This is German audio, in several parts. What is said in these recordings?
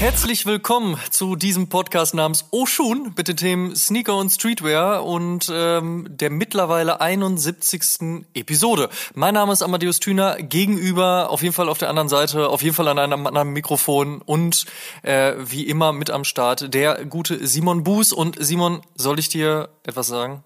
Herzlich willkommen zu diesem Podcast namens Oshun mit den Themen Sneaker und Streetwear und ähm, der mittlerweile 71. Episode. Mein Name ist Amadeus Thüner, gegenüber, auf jeden Fall auf der anderen Seite, auf jeden Fall an einem anderen Mikrofon und äh, wie immer mit am Start der gute Simon Buß. Und Simon, soll ich dir etwas sagen?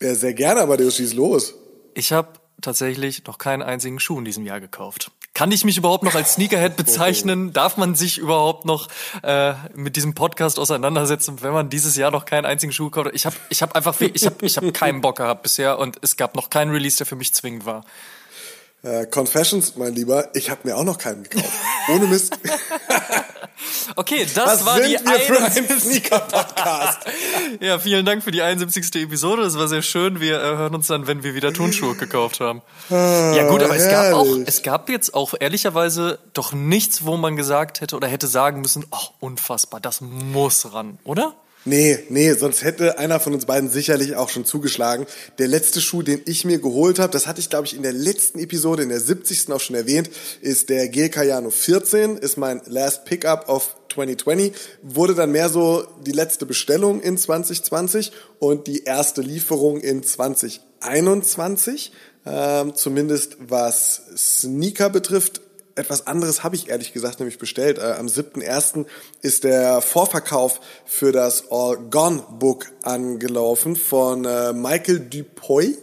Ja, sehr gerne, Amadeus, schieß los. Ich habe tatsächlich noch keinen einzigen Schuh in diesem Jahr gekauft. Kann ich mich überhaupt noch als Sneakerhead bezeichnen? Darf man sich überhaupt noch äh, mit diesem Podcast auseinandersetzen, wenn man dieses Jahr noch keinen einzigen Schuh gekauft hat? Ich habe ich hab einfach, ich habe ich hab keinen Bock gehabt bisher und es gab noch keinen Release, der für mich zwingend war. Äh, Confessions, mein Lieber, ich habe mir auch noch keinen gekauft. Ohne Mist. Okay, das Was war sind die wir für ein 71. Sneaker-Podcast? Ja, vielen Dank für die 71. Episode. Das war sehr schön. Wir äh, hören uns dann, wenn wir wieder Turnschuhe gekauft haben. ja gut, aber es gab auch, herrlich. es gab jetzt auch ehrlicherweise doch nichts, wo man gesagt hätte oder hätte sagen müssen, ach, unfassbar, das muss ran, oder? Nee, nee, sonst hätte einer von uns beiden sicherlich auch schon zugeschlagen. Der letzte Schuh, den ich mir geholt habe, das hatte ich, glaube ich, in der letzten Episode, in der 70. auch schon erwähnt, ist der G Cayano 14, ist mein Last Pickup of 2020, wurde dann mehr so die letzte Bestellung in 2020 und die erste Lieferung in 2021. Ähm, zumindest was Sneaker betrifft, etwas anderes habe ich ehrlich gesagt nämlich bestellt. Äh, am 7.1. ist der Vorverkauf für das All Gone Book angelaufen von äh, Michael Dupuy.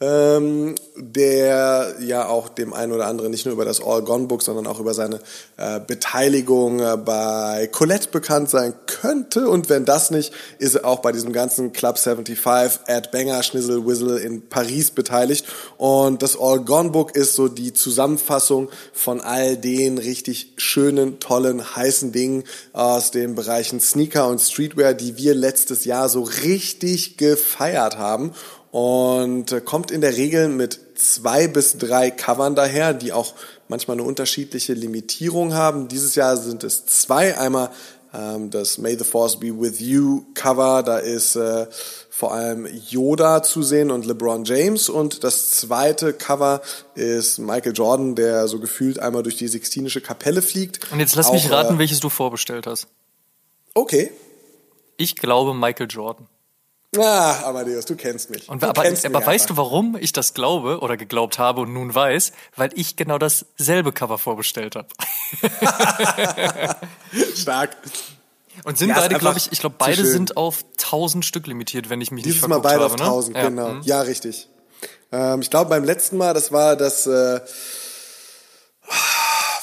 Ähm, der ja auch dem einen oder anderen nicht nur über das All Gone Book, sondern auch über seine äh, Beteiligung äh, bei Colette bekannt sein könnte. Und wenn das nicht, ist er auch bei diesem ganzen Club 75, Ed Banger, Schnizzle Whizzle in Paris beteiligt. Und das All Gone Book ist so die Zusammenfassung von all den richtig schönen, tollen, heißen Dingen aus den Bereichen Sneaker und Streetwear, die wir letztes Jahr so richtig gefeiert haben und äh, kommt in der Regel mit zwei bis drei Covern daher, die auch manchmal eine unterschiedliche Limitierung haben. Dieses Jahr sind es zwei. Einmal ähm, das May the Force Be With You Cover, da ist äh, vor allem Yoda zu sehen und LeBron James. Und das zweite Cover ist Michael Jordan, der so gefühlt einmal durch die Sixtinische Kapelle fliegt. Und jetzt lass mich Auch, raten, Äh, welches du vorbestellt hast. okay. Ich glaube Michael Jordan. Ah, Amadeus, du kennst mich. Und du aber, kennst aber mich weißt einfach. du, warum ich das glaube oder geglaubt habe und nun weiß? Weil ich genau dasselbe Cover vorbestellt habe. Stark. Und sind Ja, beide, glaube ich, ich glaube, beide sind auf 1000 Stück limitiert, wenn ich mich Dieses nicht Mal verguckt beide habe. auf ne? 1000, Ja. genau. mhm. Ja, richtig. Ähm, ich glaube, beim letzten Mal, das war das, äh,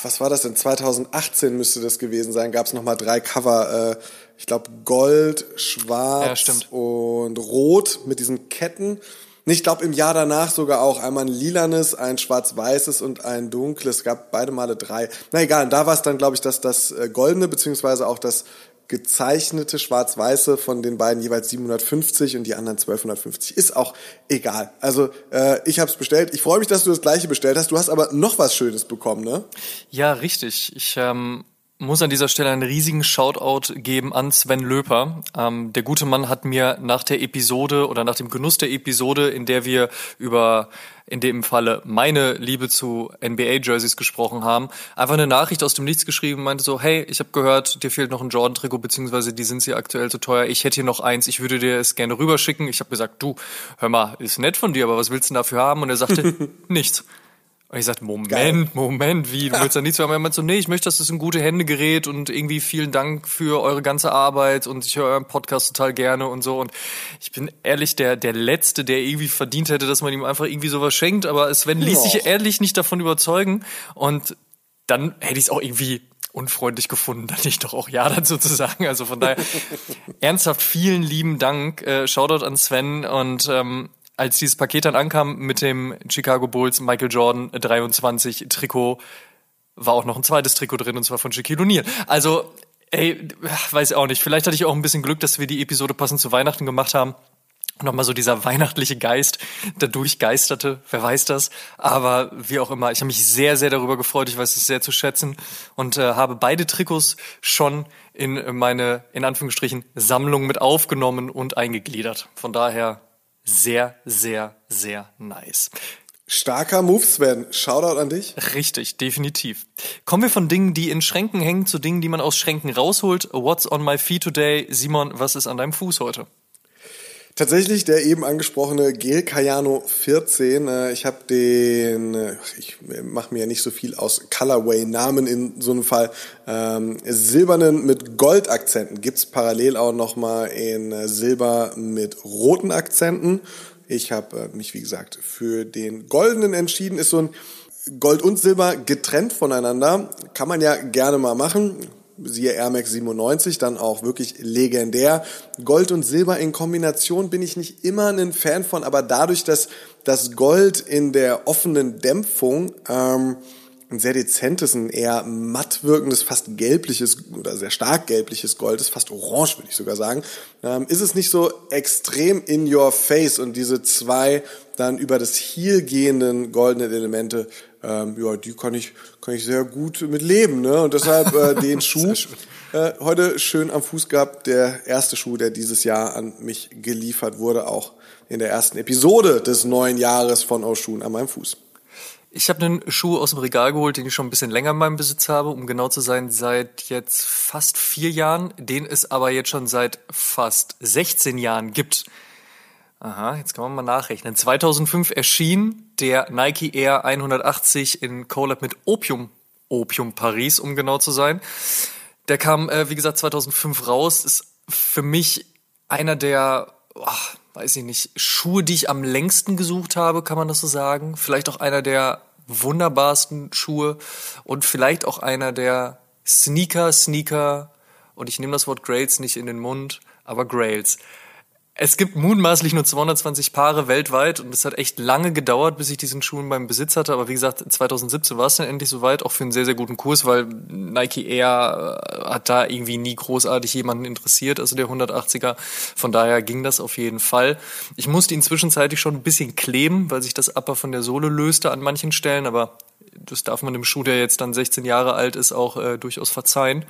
was war das denn? 2018 müsste das gewesen sein. Gab es nochmal drei Cover. Äh, ich glaube, Gold, Schwarz Ja, und Rot mit diesen Ketten. Ich glaube, im Jahr danach sogar auch einmal ein lilanes, ein schwarz-weißes und ein dunkles. Es gab beide Male drei. Na egal, da war es dann, glaube ich, dass das äh, goldene beziehungsweise auch das gezeichnete schwarz-weiße von den beiden jeweils 750 und die anderen 1250. Ist auch egal. Also äh, ich habe es bestellt. Ich freue mich, dass du das gleiche bestellt hast. Du hast aber noch was Schönes bekommen, ne? Ja, richtig. Ich ähm, muss an dieser Stelle einen riesigen Shoutout geben an Sven Löper. Ähm, der gute Mann hat mir nach der Episode oder nach dem Genuss der Episode, in der wir über in dem Falle meine Liebe zu NBA-Jerseys gesprochen haben, einfach eine Nachricht aus dem Nichts geschrieben, meinte so, hey, ich habe gehört, dir fehlt noch ein Jordan-Trikot, beziehungsweise die sind hier aktuell zu teuer, ich hätte hier noch eins, ich würde dir es gerne rüberschicken. Ich habe gesagt, du, hör mal, ist nett von dir, aber was willst du denn dafür haben? Und er sagte, nichts. Und ich sagte, Moment, Geil. Moment, wie, du willst da nichts haben? Er meinte so, nee, ich möchte, dass es in gute Hände gerät und irgendwie vielen Dank für eure ganze Arbeit und ich höre euren Podcast total gerne und so. Und ich bin ehrlich der, der Letzte, der irgendwie verdient hätte, dass man ihm einfach irgendwie sowas schenkt, aber Sven ließ sich Ja. ehrlich nicht davon überzeugen und dann hätte ich es auch irgendwie unfreundlich gefunden, dann nicht doch auch ja dazu zu sagen. Also von daher ernsthaft vielen lieben Dank. Äh, Shoutout an Sven und ähm, als dieses Paket dann ankam mit dem Chicago Bulls Michael Jordan 23 Trikot, war auch noch ein zweites Trikot drin und zwar von Shaquille O'Neal. Also, ey, weiß auch nicht. Vielleicht hatte ich auch ein bisschen Glück, dass wir die Episode passend zu Weihnachten gemacht haben nochmal so dieser weihnachtliche Geist der durchgeisterte, wer weiß das. Aber wie auch immer, ich habe mich sehr, sehr darüber gefreut. Ich weiß es sehr zu schätzen und äh, habe beide Trikots schon in meine, in Anführungsstrichen, Sammlung mit aufgenommen und eingegliedert. Von daher sehr, sehr, sehr nice. Starker Move, Sven. Shoutout an dich. Richtig, definitiv. Kommen wir von Dingen, die in Schränken hängen, zu Dingen, die man aus Schränken rausholt. What's on my feet today? Simon, was ist an deinem Fuß heute? Tatsächlich der eben angesprochene Gel Cayano 14. Äh, ich habe den, äh, ich mache mir ja nicht so viel aus Colorway-Namen in so einem Fall. Ähm, silbernen mit Goldakzenten gibt's parallel auch nochmal in äh, Silber mit roten Akzenten. Ich habe mich, wie gesagt, für den goldenen entschieden. Ist so ein Gold und Silber getrennt voneinander. Kann man ja gerne mal machen siehe Air Max 97, dann auch wirklich legendär. Gold und Silber in Kombination bin ich nicht immer ein Fan von, aber dadurch, dass das Gold in der offenen Dämpfung ähm, ein sehr dezentes, ein eher matt wirkendes, fast gelbliches oder sehr stark gelbliches Gold ist, fast orange würde ich sogar sagen, ähm, ist es nicht so extrem in your face und diese zwei dann über das Heel gehenden goldenen Elemente ähm, ja, die kann ich, kann ich sehr gut mit leben. Ne? Und deshalb äh, den Schuh äh, heute schön am Fuß gehabt. Der erste Schuh, der dieses Jahr an mich geliefert wurde, auch in der ersten Episode des neuen Jahres von Oshun an meinem Fuß. Ich habe einen Schuh aus dem Regal geholt, den ich schon ein bisschen länger in meinem Besitz habe, um genau zu sein, seit jetzt fast vier Jahren, den es aber jetzt schon seit fast 16 Jahren gibt. Aha, jetzt kann man mal nachrechnen. 2005 erschien der Nike Air 180 in Collab mit Opium, Opium Paris, um genau zu sein. Der kam, äh, wie gesagt, 2005 raus. Ist für mich einer der, oh, weiß ich nicht, Schuhe, die ich am längsten gesucht habe, kann man das so sagen. Vielleicht auch einer der wunderbarsten Schuhe und vielleicht auch einer der Sneaker, Sneaker, und ich nehme das Wort Grails nicht in den Mund, aber Grails. Es gibt mutmaßlich nur 220 Paare weltweit und es hat echt lange gedauert, bis ich diesen Schuh in meinem Besitz hatte. Aber wie gesagt, 2017 war es dann endlich soweit, auch für einen sehr, sehr guten Kurs, weil Nike Air äh, hat da irgendwie nie großartig jemanden interessiert, also der 180er. Von daher ging das auf jeden Fall. Ich musste ihn zwischenzeitlich schon ein bisschen kleben, weil sich das Upper von der Sohle löste an manchen Stellen, aber das darf man dem Schuh, der jetzt dann 16 Jahre alt ist, auch äh, durchaus verzeihen.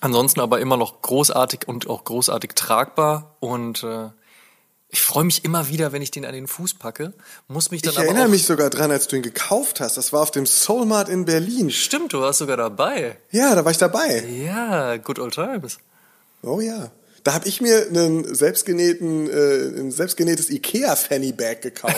Ansonsten aber immer noch großartig und auch großartig tragbar und äh, ich freue mich immer wieder, wenn ich den an den Fuß packe. Muss mich dann ich aber erinnere auch mich sogar dran, als du ihn gekauft hast. Das war auf dem Soulmart in Berlin. Stimmt, du warst sogar dabei. Ja, da war ich dabei. Ja, good old times. Oh ja. Da habe ich mir einen selbstgenähten, äh, ein selbstgenähtes Ikea Fanny Bag gekauft.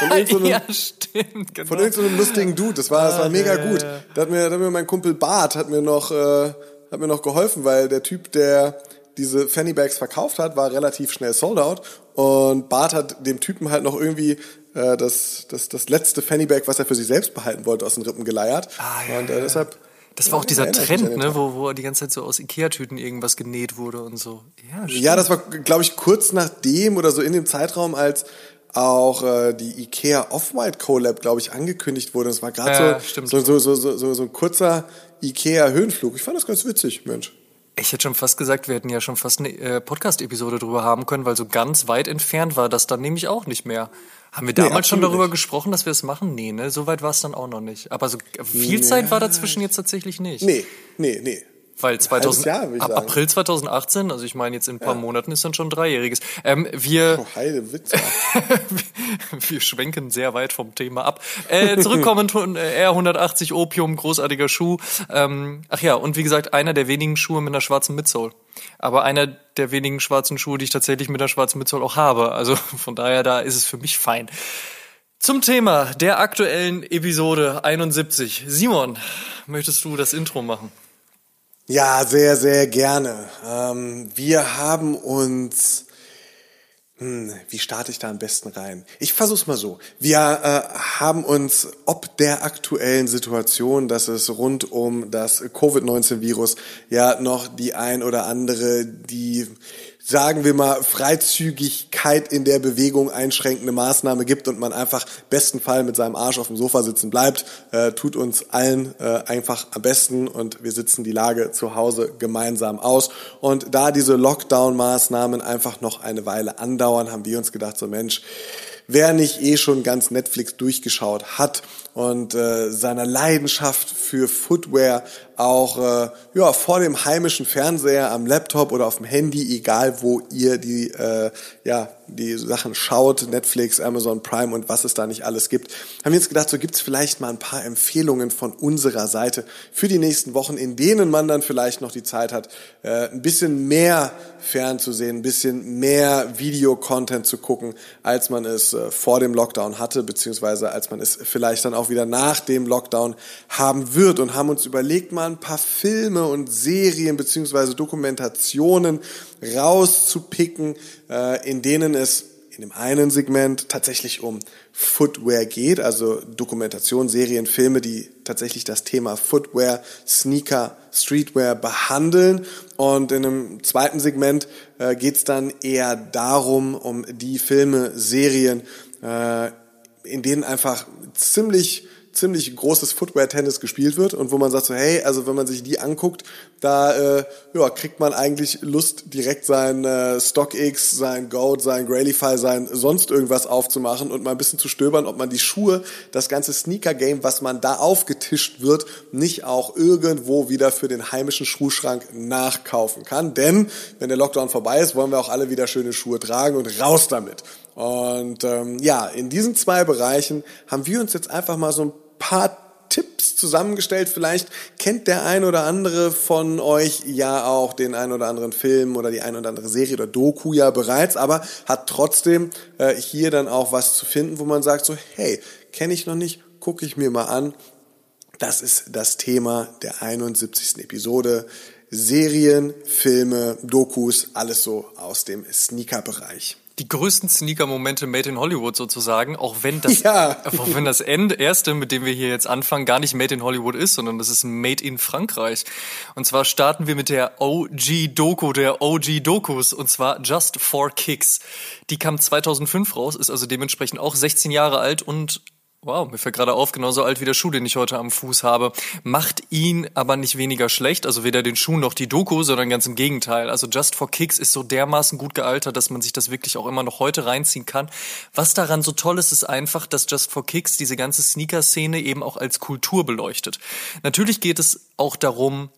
Von irgendeinem, ja, stimmt, genau. Von irgendeinem lustigen Dude. Das war, das war Ah, mega ja, gut. ja. Da hat mir, da hat mir mein Kumpel Bart hat mir noch, äh, hat mir noch geholfen, weil der Typ, der diese Fanny Bags verkauft hat, war relativ schnell sold out. Und Bart hat dem Typen halt noch irgendwie äh, das, das, das letzte Fanny Bag, was er für sich selbst behalten wollte, aus den Rippen geleiert. Ah, ja, und äh, deshalb. Das war auch ja, dieser Trend, ne, wo, wo die ganze Zeit so aus Ikea-Tüten irgendwas genäht wurde und so. Ja, stimmt. Ja, das war, glaube ich, kurz nachdem oder so in dem Zeitraum, als auch äh, die Ikea Off-White Collab, glaube ich, angekündigt wurde. Das war gerade so, so, so, so, so, so, ein kurzer Ikea Höhenflug. Ich fand das ganz witzig, Mensch. Ich hätte schon fast gesagt, wir hätten ja schon fast eine äh, Podcast-Episode drüber haben können, weil so ganz weit entfernt war das dann nämlich auch nicht mehr. Haben wir damals schon absolut darüber nicht. gesprochen, dass wir es machen? Nee, ne? So weit war es dann auch noch nicht. Aber so viel Zeit war dazwischen jetzt tatsächlich nicht. Nee, nee, nee. Weil 2000, Jahr, ab sagen. April 2018, also ich meine jetzt in ein paar Monaten ist dann schon dreijähriges. Ähm, wir, Oh, Heide Witze. wir schwenken sehr weit vom Thema ab. Äh, zurückkommen von äh, R180 Opium, großartiger Schuh. Ähm, ach ja, und wie gesagt, einer der wenigen Schuhe mit einer schwarzen Midsole. Aber einer der wenigen schwarzen Schuhe, die ich tatsächlich mit einer schwarzen Midsole auch habe. Also von daher, da ist es für mich fein. Zum Thema der aktuellen Episode 71. Simon, möchtest du das Intro machen? Ja, sehr, sehr gerne. Ähm, wir haben uns. Hm, wie starte ich da am besten rein? Ich versuch's mal so. Wir äh, haben uns ob der aktuellen Situation, dass es rund um das Covid-19-Virus ja noch die ein oder andere, die sagen wir mal, Freizügigkeit in der Bewegung einschränkende Maßnahme gibt und man einfach besten Fall mit seinem Arsch auf dem Sofa sitzen bleibt, äh, tut uns allen äh, einfach am besten und wir sitzen die Lage zu Hause gemeinsam aus. Und da diese Lockdown-Maßnahmen einfach noch eine Weile andauern, haben wir uns gedacht, so Mensch, wer nicht eh schon ganz Netflix durchgeschaut hat und äh, seiner Leidenschaft für Footwear auch äh, ja, vor dem heimischen Fernseher, am Laptop oder auf dem Handy, egal wo ihr die, äh, ja, die Sachen schaut, Netflix, Amazon Prime und was es da nicht alles gibt, haben wir uns gedacht, so gibt's vielleicht mal ein paar Empfehlungen von unserer Seite für die nächsten Wochen, in denen man dann vielleicht noch die Zeit hat, äh, ein bisschen mehr fernzusehen, ein bisschen mehr Videocontent zu gucken, als man es äh, vor dem Lockdown hatte, beziehungsweise als man es vielleicht dann auch wieder nach dem Lockdown haben wird. Und haben uns überlegt, mal ein paar Filme und Serien beziehungsweise Dokumentationen rauszupicken, äh, in denen es in dem einen Segment tatsächlich um Footwear geht, also Dokumentation, Serien, Filme, die tatsächlich das Thema Footwear, Sneaker, Streetwear behandeln. Und in einem zweiten Segment äh, geht es dann eher darum, um die Filme, Serien, äh, in denen einfach ziemlich ziemlich großes Footwear-Tennis gespielt wird und wo man sagt so, hey, also wenn man sich die anguckt, da äh, ja, kriegt man eigentlich Lust, direkt sein äh, StockX, sein Goat, sein Grailify, sein sonst irgendwas aufzumachen und mal ein bisschen zu stöbern, ob man die Schuhe, das ganze Sneaker-Game, was man da aufgetischt wird, nicht auch irgendwo wieder für den heimischen Schuhschrank nachkaufen kann. Denn wenn der Lockdown vorbei ist, wollen wir auch alle wieder schöne Schuhe tragen und raus damit. Und ähm, ja, in diesen zwei Bereichen haben wir uns jetzt einfach mal so ein paar Tipps zusammengestellt. Vielleicht kennt der ein oder andere von euch ja auch den ein oder anderen Film oder die ein oder andere Serie oder Doku ja bereits, aber hat trotzdem äh, hier dann auch was zu finden, wo man sagt so, hey, kenne ich noch nicht, gucke ich mir mal an. Das ist das Thema der 71. Episode. Serien, Filme, Dokus, alles so aus dem Sneaker-Bereich die größten Sneaker-Momente made in Hollywood sozusagen, auch wenn das, ja. auch wenn das Ende, erste, mit dem wir hier jetzt anfangen, gar nicht made in Hollywood ist, sondern das ist made in Frankreich. Und zwar starten wir mit der OG-Doku, der OG-Dokus, und zwar Just for Kicks. Die kam 2005 raus, ist also dementsprechend auch 16 Jahre alt und Wow, mir fällt gerade auf, genauso alt wie der Schuh, den ich heute am Fuß habe. Macht ihn aber nicht weniger schlecht, also weder den Schuh noch die Doku, sondern ganz im Gegenteil. Also Just for Kicks ist so dermaßen gut gealtert, dass man sich das wirklich auch immer noch heute reinziehen kann. Was daran so toll ist, ist einfach, dass Just for Kicks diese ganze Sneaker-Szene eben auch als Kultur beleuchtet. Natürlich geht es auch darum,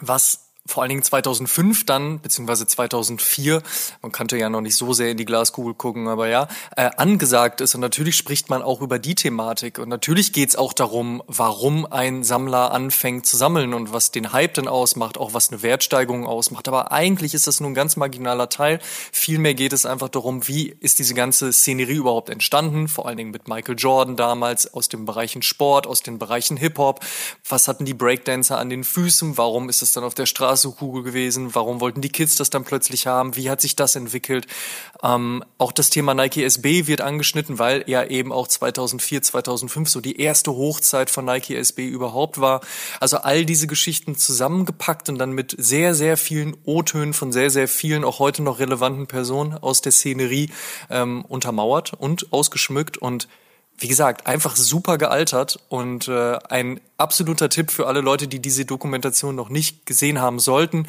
was vor allen Dingen 2005 dann, beziehungsweise 2004, man kannte ja noch nicht so sehr in die Glaskugel gucken, aber ja, äh, angesagt ist. Und natürlich spricht man auch über die Thematik. Und natürlich geht's auch darum, warum ein Sammler anfängt zu sammeln und was den Hype denn ausmacht, auch was eine Wertsteigerung ausmacht. Aber eigentlich ist das nur ein ganz marginaler Teil. Vielmehr geht es einfach darum, wie ist diese ganze Szenerie überhaupt entstanden, vor allen Dingen mit Michael Jordan damals, aus den Bereichen Sport, aus den Bereichen Hip-Hop. Was hatten die Breakdancer an den Füßen? Warum ist es dann auf der Straße Glaskugel gewesen? Warum wollten die Kids das dann plötzlich haben? Wie hat sich das entwickelt? Ähm, auch das Thema Nike SB wird angeschnitten, weil ja eben auch 2004, 2005 so die erste Hochzeit von Nike SB überhaupt war. Also all diese Geschichten zusammengepackt und dann mit sehr, sehr vielen O-Tönen von sehr, sehr vielen auch heute noch relevanten Personen aus der Szenerie ähm, untermauert und ausgeschmückt und wie gesagt, einfach super gealtert und äh, ein absoluter Tipp für alle Leute, die diese Dokumentation noch nicht gesehen haben sollten.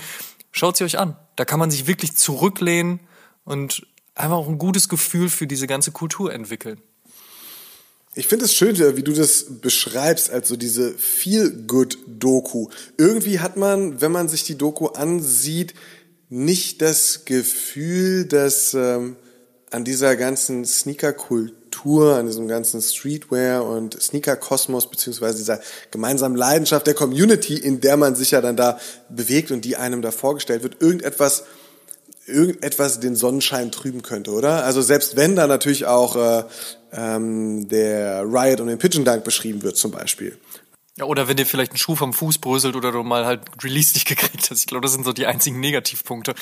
Schaut sie euch an. Da kann man sich wirklich zurücklehnen und einfach auch ein gutes Gefühl für diese ganze Kultur entwickeln. Ich finde es schön, wie du das beschreibst, als so diese Feel-Good-Doku. Irgendwie hat man, wenn man sich die Doku ansieht, nicht das Gefühl, dass ähm, an dieser ganzen Sneaker-Kultur Kultur, an diesem ganzen Streetwear und Sneaker-Kosmos, beziehungsweise dieser gemeinsamen Leidenschaft der Community, in der man sich ja dann da bewegt und die einem da vorgestellt wird, irgendetwas irgendetwas den Sonnenschein trüben könnte, oder? Also selbst wenn da natürlich auch äh, ähm, der Riot und den Pigeon Dunk beschrieben wird zum Beispiel. Ja, oder wenn dir vielleicht ein Schuh vom Fuß bröselt oder du mal halt Release nicht gekriegt hast. Ich glaube, das sind so die einzigen Negativpunkte.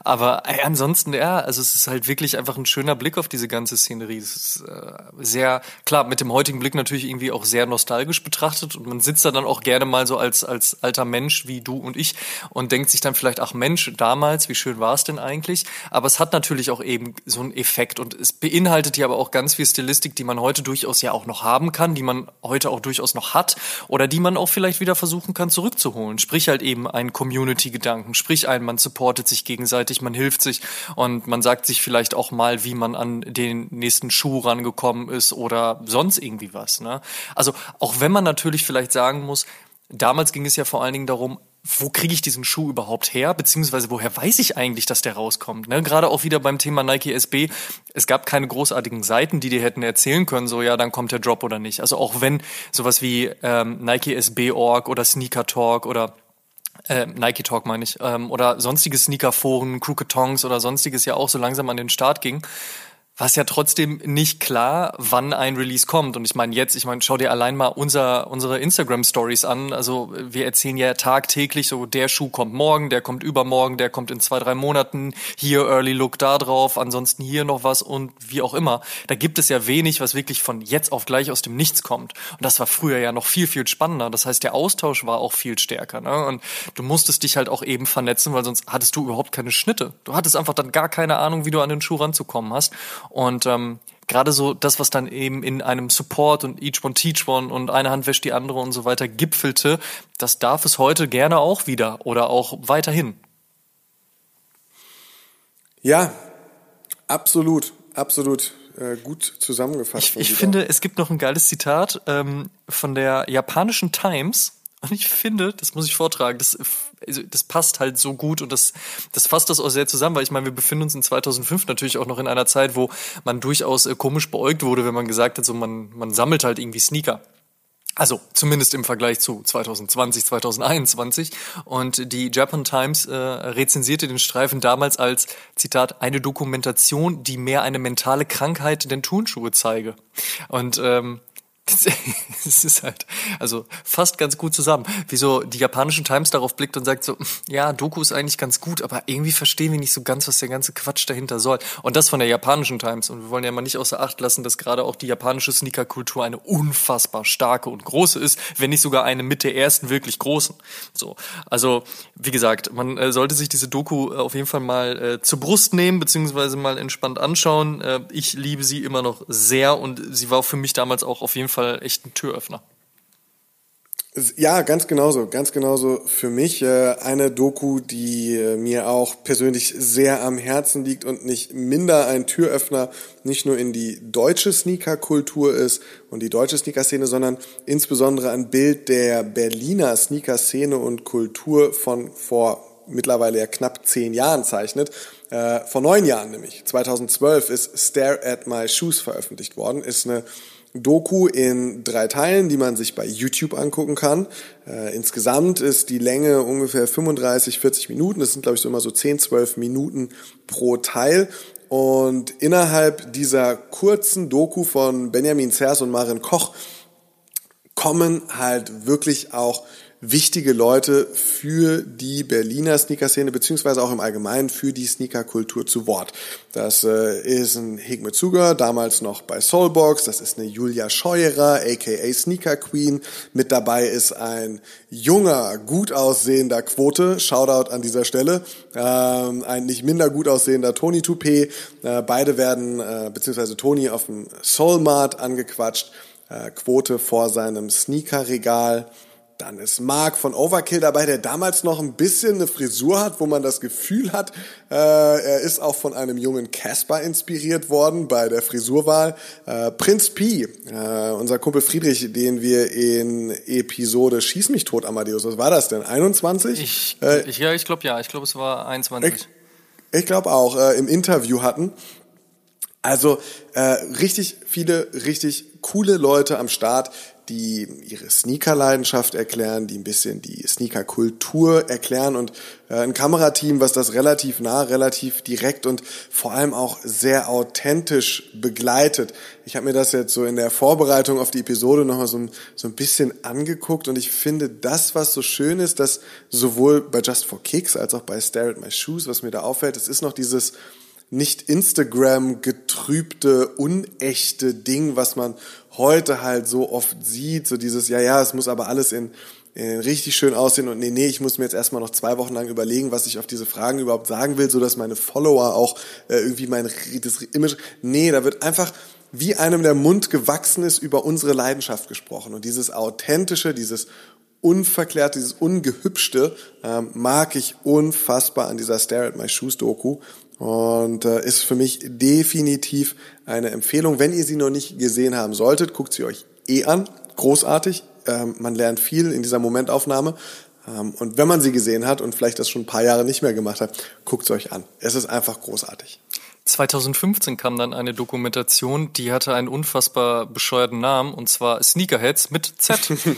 Aber ey, ansonsten, ja, also es ist halt wirklich einfach ein schöner Blick auf diese ganze Szenerie. Es ist äh, sehr, klar, mit dem heutigen Blick natürlich irgendwie auch sehr nostalgisch betrachtet und man sitzt da dann auch gerne mal so als, als alter Mensch wie du und ich und denkt sich dann vielleicht, ach Mensch, damals, wie schön war es denn eigentlich? Aber es hat natürlich auch eben so einen Effekt und es beinhaltet ja aber auch ganz viel Stilistik, die man heute durchaus ja auch noch haben kann, die man heute auch durchaus noch hat oder die man auch vielleicht wieder versuchen kann zurückzuholen. Sprich halt eben einen Community-Gedanken, sprich ein, man supportet sich gegenseitig, man hilft sich und man sagt sich vielleicht auch mal, wie man an den nächsten Schuh rangekommen ist oder sonst irgendwie was. Ne? Also auch wenn man natürlich vielleicht sagen muss, damals ging es ja vor allen Dingen darum, wo kriege ich diesen Schuh überhaupt her, beziehungsweise woher weiß ich eigentlich, dass der rauskommt. Ne? Gerade auch wieder beim Thema Nike SB, es gab keine großartigen Seiten, die dir hätten erzählen können, so ja, dann kommt der Drop oder nicht. Also auch wenn sowas wie ähm, Nike SB.org oder Sneaker Talk oder äh, Nike Talk meine ich, ähm, oder sonstige Sneakerforen, Crooked Tongs oder sonstiges ja auch so langsam an den Start ging, war es ja trotzdem nicht klar, wann ein Release kommt. Und ich meine jetzt, ich meine, schau dir allein mal unser, unsere Instagram Stories an. Also wir erzählen ja tagtäglich so, der Schuh kommt morgen, der kommt übermorgen, der kommt in zwei, drei Monaten, hier Early Look da drauf, ansonsten hier noch was und wie auch immer. Da gibt es ja wenig, was wirklich von jetzt auf gleich aus dem Nichts kommt. Und das war früher ja noch viel, viel spannender. Das heißt, der Austausch war auch viel stärker. Ne? Und du musstest dich halt auch eben vernetzen, weil sonst hattest du überhaupt keine Schnitte. Du hattest einfach dann gar keine Ahnung, wie du an den Schuh ranzukommen hast. Und ähm, gerade so das, was dann eben in einem Support und Each One Teach One und eine Hand wäscht die andere und so weiter gipfelte, das darf es heute gerne auch wieder oder auch weiterhin. Ja, absolut, absolut äh, gut zusammengefasst. Ich, ich finde, es gibt noch ein geiles Zitat ähm, von der japanischen Times und ich finde, das muss ich vortragen, das, also das passt halt so gut und das, das fasst das auch sehr zusammen, weil ich meine, wir befinden uns in 2005 natürlich auch noch in einer Zeit, wo man durchaus äh, komisch beäugt wurde, wenn man gesagt hat, so man, man sammelt halt irgendwie Sneaker. Also zumindest im Vergleich zu 2020, 2021. Und die Japan Times äh, rezensierte den Streifen damals als, Zitat, eine Dokumentation, die mehr eine mentale Krankheit denn Turnschuhe zeige. Und ähm, es ist halt, also fast ganz gut zusammen. Wieso die japanischen Times darauf blickt und sagt so, ja, Doku ist eigentlich ganz gut, aber irgendwie verstehen wir nicht so ganz, was der ganze Quatsch dahinter soll. Und das von der japanischen Times. Und wir wollen ja mal nicht außer Acht lassen, dass gerade auch die japanische Sneaker-Kultur eine unfassbar starke und große ist, wenn nicht sogar eine mit der ersten wirklich großen. So. Also, wie gesagt, man äh, sollte sich diese Doku auf jeden Fall mal äh, zur Brust nehmen, beziehungsweise mal entspannt anschauen. Äh, ich liebe sie immer noch sehr und sie war für mich damals auch auf jeden Fall Fall echt ein Türöffner. Ja, ganz genauso, ganz genauso für mich. Äh, eine Doku, die äh, mir auch persönlich sehr am Herzen liegt und nicht minder ein Türöffner, nicht nur in die deutsche Sneaker-Kultur ist und die deutsche Sneaker-Szene, sondern insbesondere ein Bild der Berliner Sneaker-Szene und Kultur von vor mittlerweile ja knapp zehn Jahren zeichnet. Äh, vor neun Jahren nämlich, 2012 ist Stare at My Shoes veröffentlicht worden, ist eine Doku in drei Teilen, die man sich bei YouTube angucken kann. Äh, insgesamt ist die Länge ungefähr 35, 40 Minuten. Das sind, glaube ich, so immer so 10, 12 Minuten pro Teil. Und innerhalb dieser kurzen Doku von Benjamin Zers und Marin Koch kommen halt wirklich auch wichtige Leute für die Berliner Sneaker-Szene beziehungsweise auch im Allgemeinen für die Sneaker-Kultur zu Wort. Das äh, ist ein Higme Zuger, damals noch bei Soulbox. Das ist eine Julia Scheuerer, aka Sneaker Queen. Mit dabei ist ein junger, gut aussehender Quote. Shoutout an dieser Stelle. Ähm, ein nicht minder gut aussehender Tony Toupé. Äh, beide werden, äh, beziehungsweise Tony auf dem Soulmart angequatscht. Äh, Quote vor seinem Sneaker-Regal. Dann ist Mark von Overkill dabei, der damals noch ein bisschen eine Frisur hat, wo man das Gefühl hat, äh, er ist auch von einem jungen Casper inspiriert worden bei der Frisurwahl. Äh, Prinz P, äh, unser Kumpel Friedrich, den wir in Episode Schieß mich tot, Amadeus, was war das denn? 21? Ich, äh, ich ja, ich glaube ja, ich glaube es war 21. Ich, ich glaube auch, äh, im Interview hatten. Also äh, richtig viele, richtig coole Leute am Start, die ihre Sneaker-Leidenschaft erklären, die ein bisschen die Sneaker-Kultur erklären und äh, ein Kamerateam, was das relativ nah, relativ direkt und vor allem auch sehr authentisch begleitet. Ich habe mir das jetzt so in der Vorbereitung auf die Episode nochmal so, so ein bisschen angeguckt und ich finde das, was so schön ist, dass sowohl bei Just for Kicks als auch bei Stare at My Shoes, was mir da auffällt, es ist noch dieses nicht Instagram getrübte, unechte Ding, was man heute halt so oft sieht, so dieses, ja, ja, es muss aber alles in, in richtig schön aussehen und nee, nee, ich muss mir jetzt erstmal noch zwei Wochen lang überlegen, was ich auf diese Fragen überhaupt sagen will, so dass meine Follower auch äh, irgendwie mein das Image, nee, da wird einfach wie einem der Mund gewachsen ist über unsere Leidenschaft gesprochen. Und dieses authentische, dieses unverklärt, dieses ungehübschte ähm, mag ich unfassbar an dieser Stare at My Shoes Doku und äh, ist für mich definitiv eine Empfehlung. Wenn ihr sie noch nicht gesehen haben solltet, guckt sie euch eh an. Großartig. Ähm, man lernt viel in dieser Momentaufnahme. Ähm, und wenn man sie gesehen hat und vielleicht das schon ein paar Jahre nicht mehr gemacht hat, guckt sie euch an. Es ist einfach großartig. 2015 kam dann eine Dokumentation, die hatte einen unfassbar bescheuerten Namen, und zwar Sneakerheads mit Z.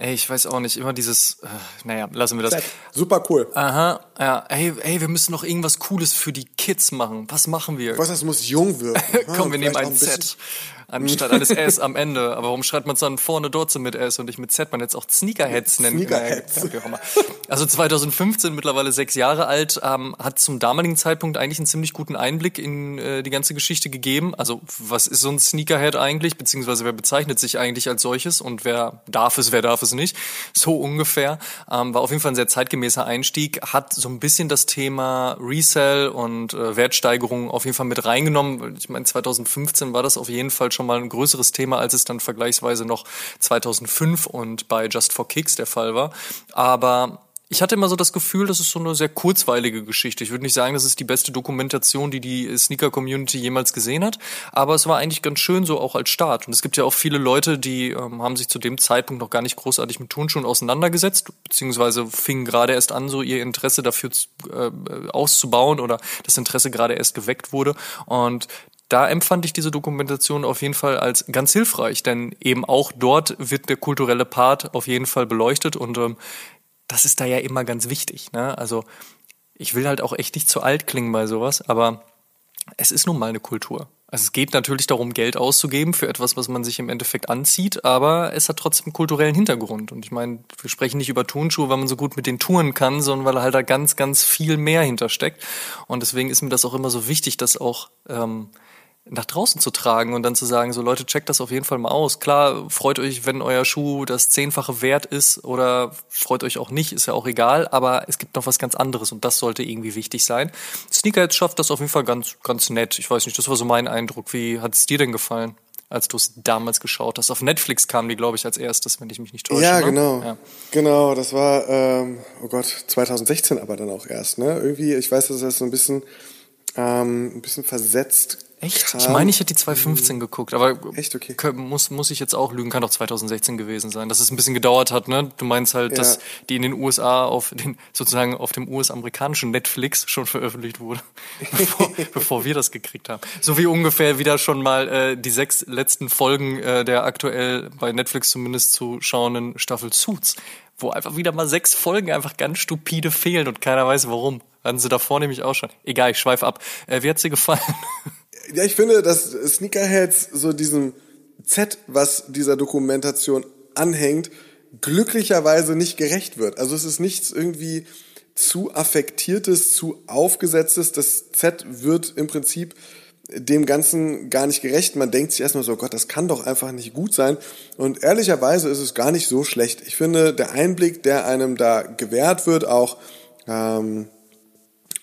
Ey, ich weiß auch nicht, immer dieses, äh, naja, lassen wir das. Set. Super cool. Aha, ja, ey, ey, wir müssen noch irgendwas Cooles für die Kids machen. Was machen wir? Was, das muss jung wirken. Komm, wir nehmen ein, ein Z anstatt eines S am Ende. Aber warum schreibt man es dann vorne dort so mit S und nicht mit Z? Man jetzt auch Sneakerheads nennen. Sneakerheads. Also 2015, mittlerweile sechs Jahre alt, ähm, hat zum damaligen Zeitpunkt eigentlich einen ziemlich guten Einblick in äh, die ganze Geschichte gegeben. Also was ist so ein Sneakerhead eigentlich? Beziehungsweise wer bezeichnet sich eigentlich als solches und wer darf es, wer darf es nicht? So ungefähr. Ähm, war auf jeden Fall ein sehr zeitgemäßer Einstieg. Hat so ein bisschen das Thema Resell und äh, Wertsteigerung auf jeden Fall mit reingenommen. Ich meine, 2015 war das auf jeden Fall schon schon mal ein größeres Thema, als es dann vergleichsweise noch 2005 und bei Just for Kicks der Fall war. Aber ich hatte immer so das Gefühl, das ist so eine sehr kurzweilige Geschichte. Ich würde nicht sagen, das ist die beste Dokumentation, die die Sneaker-Community jemals gesehen hat, aber es war eigentlich ganz schön so auch als Start. Und es gibt ja auch viele Leute, die ähm, haben sich zu dem Zeitpunkt noch gar nicht großartig mit Turnschuhen auseinandergesetzt, beziehungsweise fingen gerade erst an, so ihr Interesse dafür äh, auszubauen oder das Interesse gerade erst geweckt wurde. Und da empfand ich diese Dokumentation auf jeden Fall als ganz hilfreich, denn eben auch dort wird der kulturelle Part auf jeden Fall beleuchtet und ähm, das ist da ja immer ganz wichtig. Ne? Also ich will halt auch echt nicht zu alt klingen bei sowas, aber es ist nun mal eine Kultur. Also es geht natürlich darum, Geld auszugeben für etwas, was man sich im Endeffekt anzieht, aber es hat trotzdem kulturellen Hintergrund. Und ich meine, wir sprechen nicht über Turnschuhe, weil man so gut mit den Touren kann, sondern weil halt da ganz, ganz viel mehr hintersteckt. Und deswegen ist mir das auch immer so wichtig, dass auch ähm, nach draußen zu tragen und dann zu sagen, so Leute, checkt das auf jeden Fall mal aus. Klar, freut euch, wenn euer Schuh das zehnfache wert ist oder freut euch auch nicht, ist ja auch egal, aber es gibt noch was ganz anderes und das sollte irgendwie wichtig sein. Sneakerheads schafft das auf jeden Fall ganz, ganz nett. Ich weiß nicht, das war so mein Eindruck. Wie hat es dir denn gefallen? als du es damals geschaut hast. Auf Netflix kam die, glaube ich, als erstes, wenn ich mich nicht täusche. Ja, ne? genau. Ja. Genau, das war, ähm, oh Gott, 2016 aber dann auch erst. Ne? Irgendwie, ich weiß, dass das so ein bisschen, ähm, ein bisschen versetzt Echt? Ich meine, ich hätte die 2015 mhm. geguckt, aber Echt, okay. muss, muss ich jetzt auch lügen, kann doch 2016 gewesen sein, dass es ein bisschen gedauert hat, ne? Du meinst halt, ja. dass die in den USA auf den, sozusagen auf dem US-amerikanischen Netflix schon veröffentlicht wurde, bevor, bevor wir das gekriegt haben. So wie ungefähr wieder schon mal äh, die sechs letzten Folgen äh, der aktuell bei Netflix zumindest zu schauenden Staffel Suits, wo einfach wieder mal sechs Folgen einfach ganz stupide fehlen und keiner weiß warum. Hatten sie davor nämlich auch schon. Egal, ich schweife ab. Äh, wie hat's dir gefallen? Ja, ich finde, dass Sneakerheads so diesem Z, was dieser Dokumentation anhängt, glücklicherweise nicht gerecht wird. Also es ist nichts irgendwie zu affektiertes, zu aufgesetztes. Das Z wird im Prinzip dem Ganzen gar nicht gerecht. Man denkt sich erstmal so, Gott, das kann doch einfach nicht gut sein. Und ehrlicherweise ist es gar nicht so schlecht. Ich finde, der Einblick, der einem da gewährt wird, auch ähm,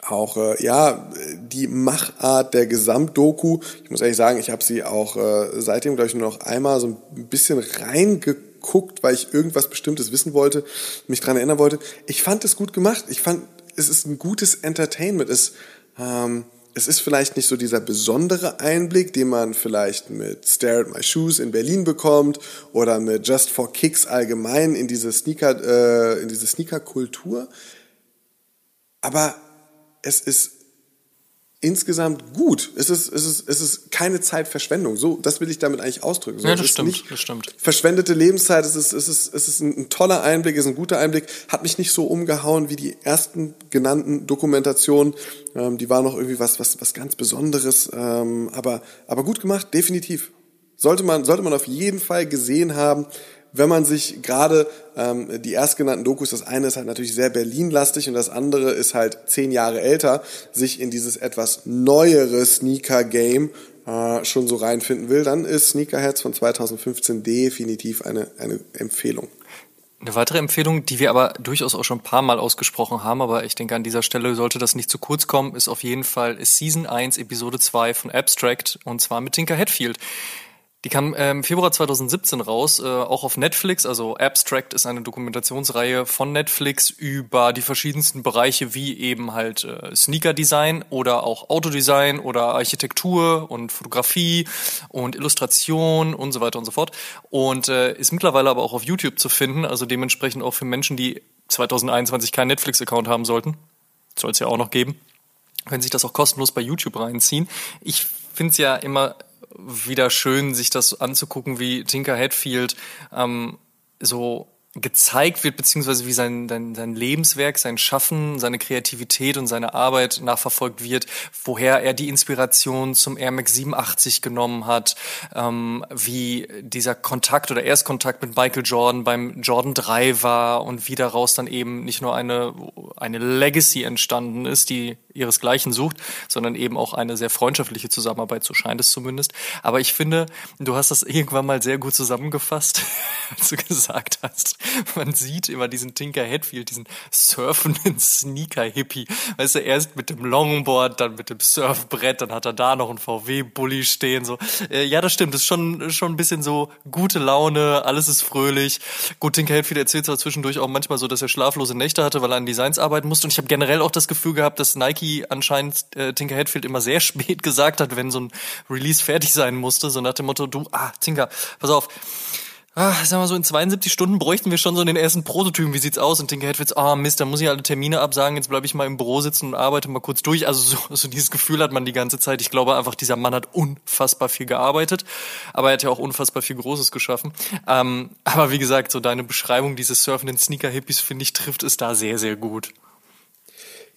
auch äh, ja die Machart der Gesamtdoku. Ich muss ehrlich sagen, ich habe sie auch äh, seitdem glaube ich nur noch einmal so ein bisschen reingeguckt, weil ich irgendwas Bestimmtes wissen wollte, mich dran erinnern wollte. Ich fand es gut gemacht. Ich fand es ist ein gutes Entertainment. Es ähm, es ist vielleicht nicht so dieser besondere Einblick, den man vielleicht mit Stare at My Shoes in Berlin bekommt oder mit Just for Kicks allgemein in diese Sneaker, äh, in diese Sneaker-Kultur. Aber es ist insgesamt gut. Es ist, es ist, es ist keine Zeitverschwendung. So, das will ich damit eigentlich ausdrücken. So, ja, das stimmt, nicht das stimmt. Verschwendete Lebenszeit. Es ist, es ist, es ist ein toller Einblick, es ist ein guter Einblick. Hat mich nicht so umgehauen wie die ersten genannten Dokumentationen. Ähm, die war noch irgendwie was, was, was ganz Besonderes. Ähm, aber, aber gut gemacht, definitiv. Sollte man, sollte man auf jeden Fall gesehen haben wenn man sich gerade ähm, die erstgenannten Dokus, das eine ist halt natürlich sehr Berlin-lastig und das andere ist halt zehn Jahre älter, sich in dieses etwas neuere Sneaker-Game äh, schon so reinfinden will, dann ist Sneakerheads von 2015 definitiv eine, eine Empfehlung. Eine weitere Empfehlung, die wir aber durchaus auch schon ein paar Mal ausgesprochen haben, aber ich denke an dieser Stelle sollte das nicht zu kurz kommen, ist auf jeden Fall Season 1, Episode 2 von Abstract und zwar mit Tinker Hatfield. Die kam im ähm, Februar 2017 raus, äh, auch auf Netflix. Also Abstract ist eine Dokumentationsreihe von Netflix über die verschiedensten Bereiche wie eben halt äh, Sneaker-Design oder auch Autodesign oder Architektur und Fotografie und Illustration und so weiter und so fort. Und äh, ist mittlerweile aber auch auf YouTube zu finden, also dementsprechend auch für Menschen, die 2021 keinen Netflix-Account haben sollten. Soll es ja auch noch geben. Können sich das auch kostenlos bei YouTube reinziehen. Ich finde es ja immer wieder schön, sich das anzugucken, wie Tinker Hatfield ähm, so gezeigt wird, beziehungsweise wie sein, sein, sein Lebenswerk, sein Schaffen, seine Kreativität und seine Arbeit nachverfolgt wird, woher er die Inspiration zum Air Max 87 genommen hat, ähm, wie dieser Kontakt oder Erstkontakt mit Michael Jordan beim Jordan 3 war und wie daraus dann eben nicht nur eine, eine Legacy entstanden ist, die ihresgleichen sucht, sondern eben auch eine sehr freundschaftliche Zusammenarbeit, so scheint es zumindest. Aber ich finde, du hast das irgendwann mal sehr gut zusammengefasst, als du gesagt hast, man sieht immer diesen Tinker Hatfield, diesen surfenden Sneaker-Hippie. Weißt du, erst mit dem Longboard, dann mit dem Surfbrett, dann hat er da noch einen VW-Bully stehen. So, äh, ja, das stimmt. Das ist schon, schon ein bisschen so gute Laune, alles ist fröhlich. Gut, Tinker Hatfield erzählt zwar zwischendurch auch manchmal so, dass er schlaflose Nächte hatte, weil er an Designs arbeiten musste. Und ich habe generell auch das Gefühl gehabt, dass Nike anscheinend äh, Tinker Hatfield immer sehr spät gesagt hat, wenn so ein Release fertig sein musste. So nach dem Motto, du, ah, Tinker, pass auf ach, sag mal so, in 72 Stunden bräuchten wir schon so den ersten Prototypen. Wie sieht's aus? Und Tinker Hatfields, ah, Mist, da muss ich alle Termine absagen. Jetzt bleibe ich mal im Büro sitzen und arbeite mal kurz durch. Also so, so dieses Gefühl hat man die ganze Zeit. Ich glaube einfach, dieser Mann hat unfassbar viel gearbeitet. Aber er hat ja auch unfassbar viel Großes geschaffen. Ähm, aber wie gesagt, so deine Beschreibung dieses surfenden Sneaker-Hippies, finde ich, trifft es da sehr, sehr gut.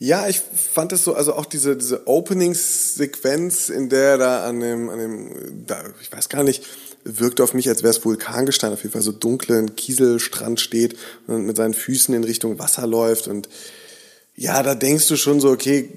Ja, ich fand es so, also auch diese, diese Openingssequenz, in der er da an dem, an dem, da, ich weiß gar nicht, wirkt auf mich, als wäre es Vulkangestein, auf jeden Fall so dunklen Kieselstrand steht und mit seinen Füßen in Richtung Wasser läuft und ja, da denkst du schon so, okay,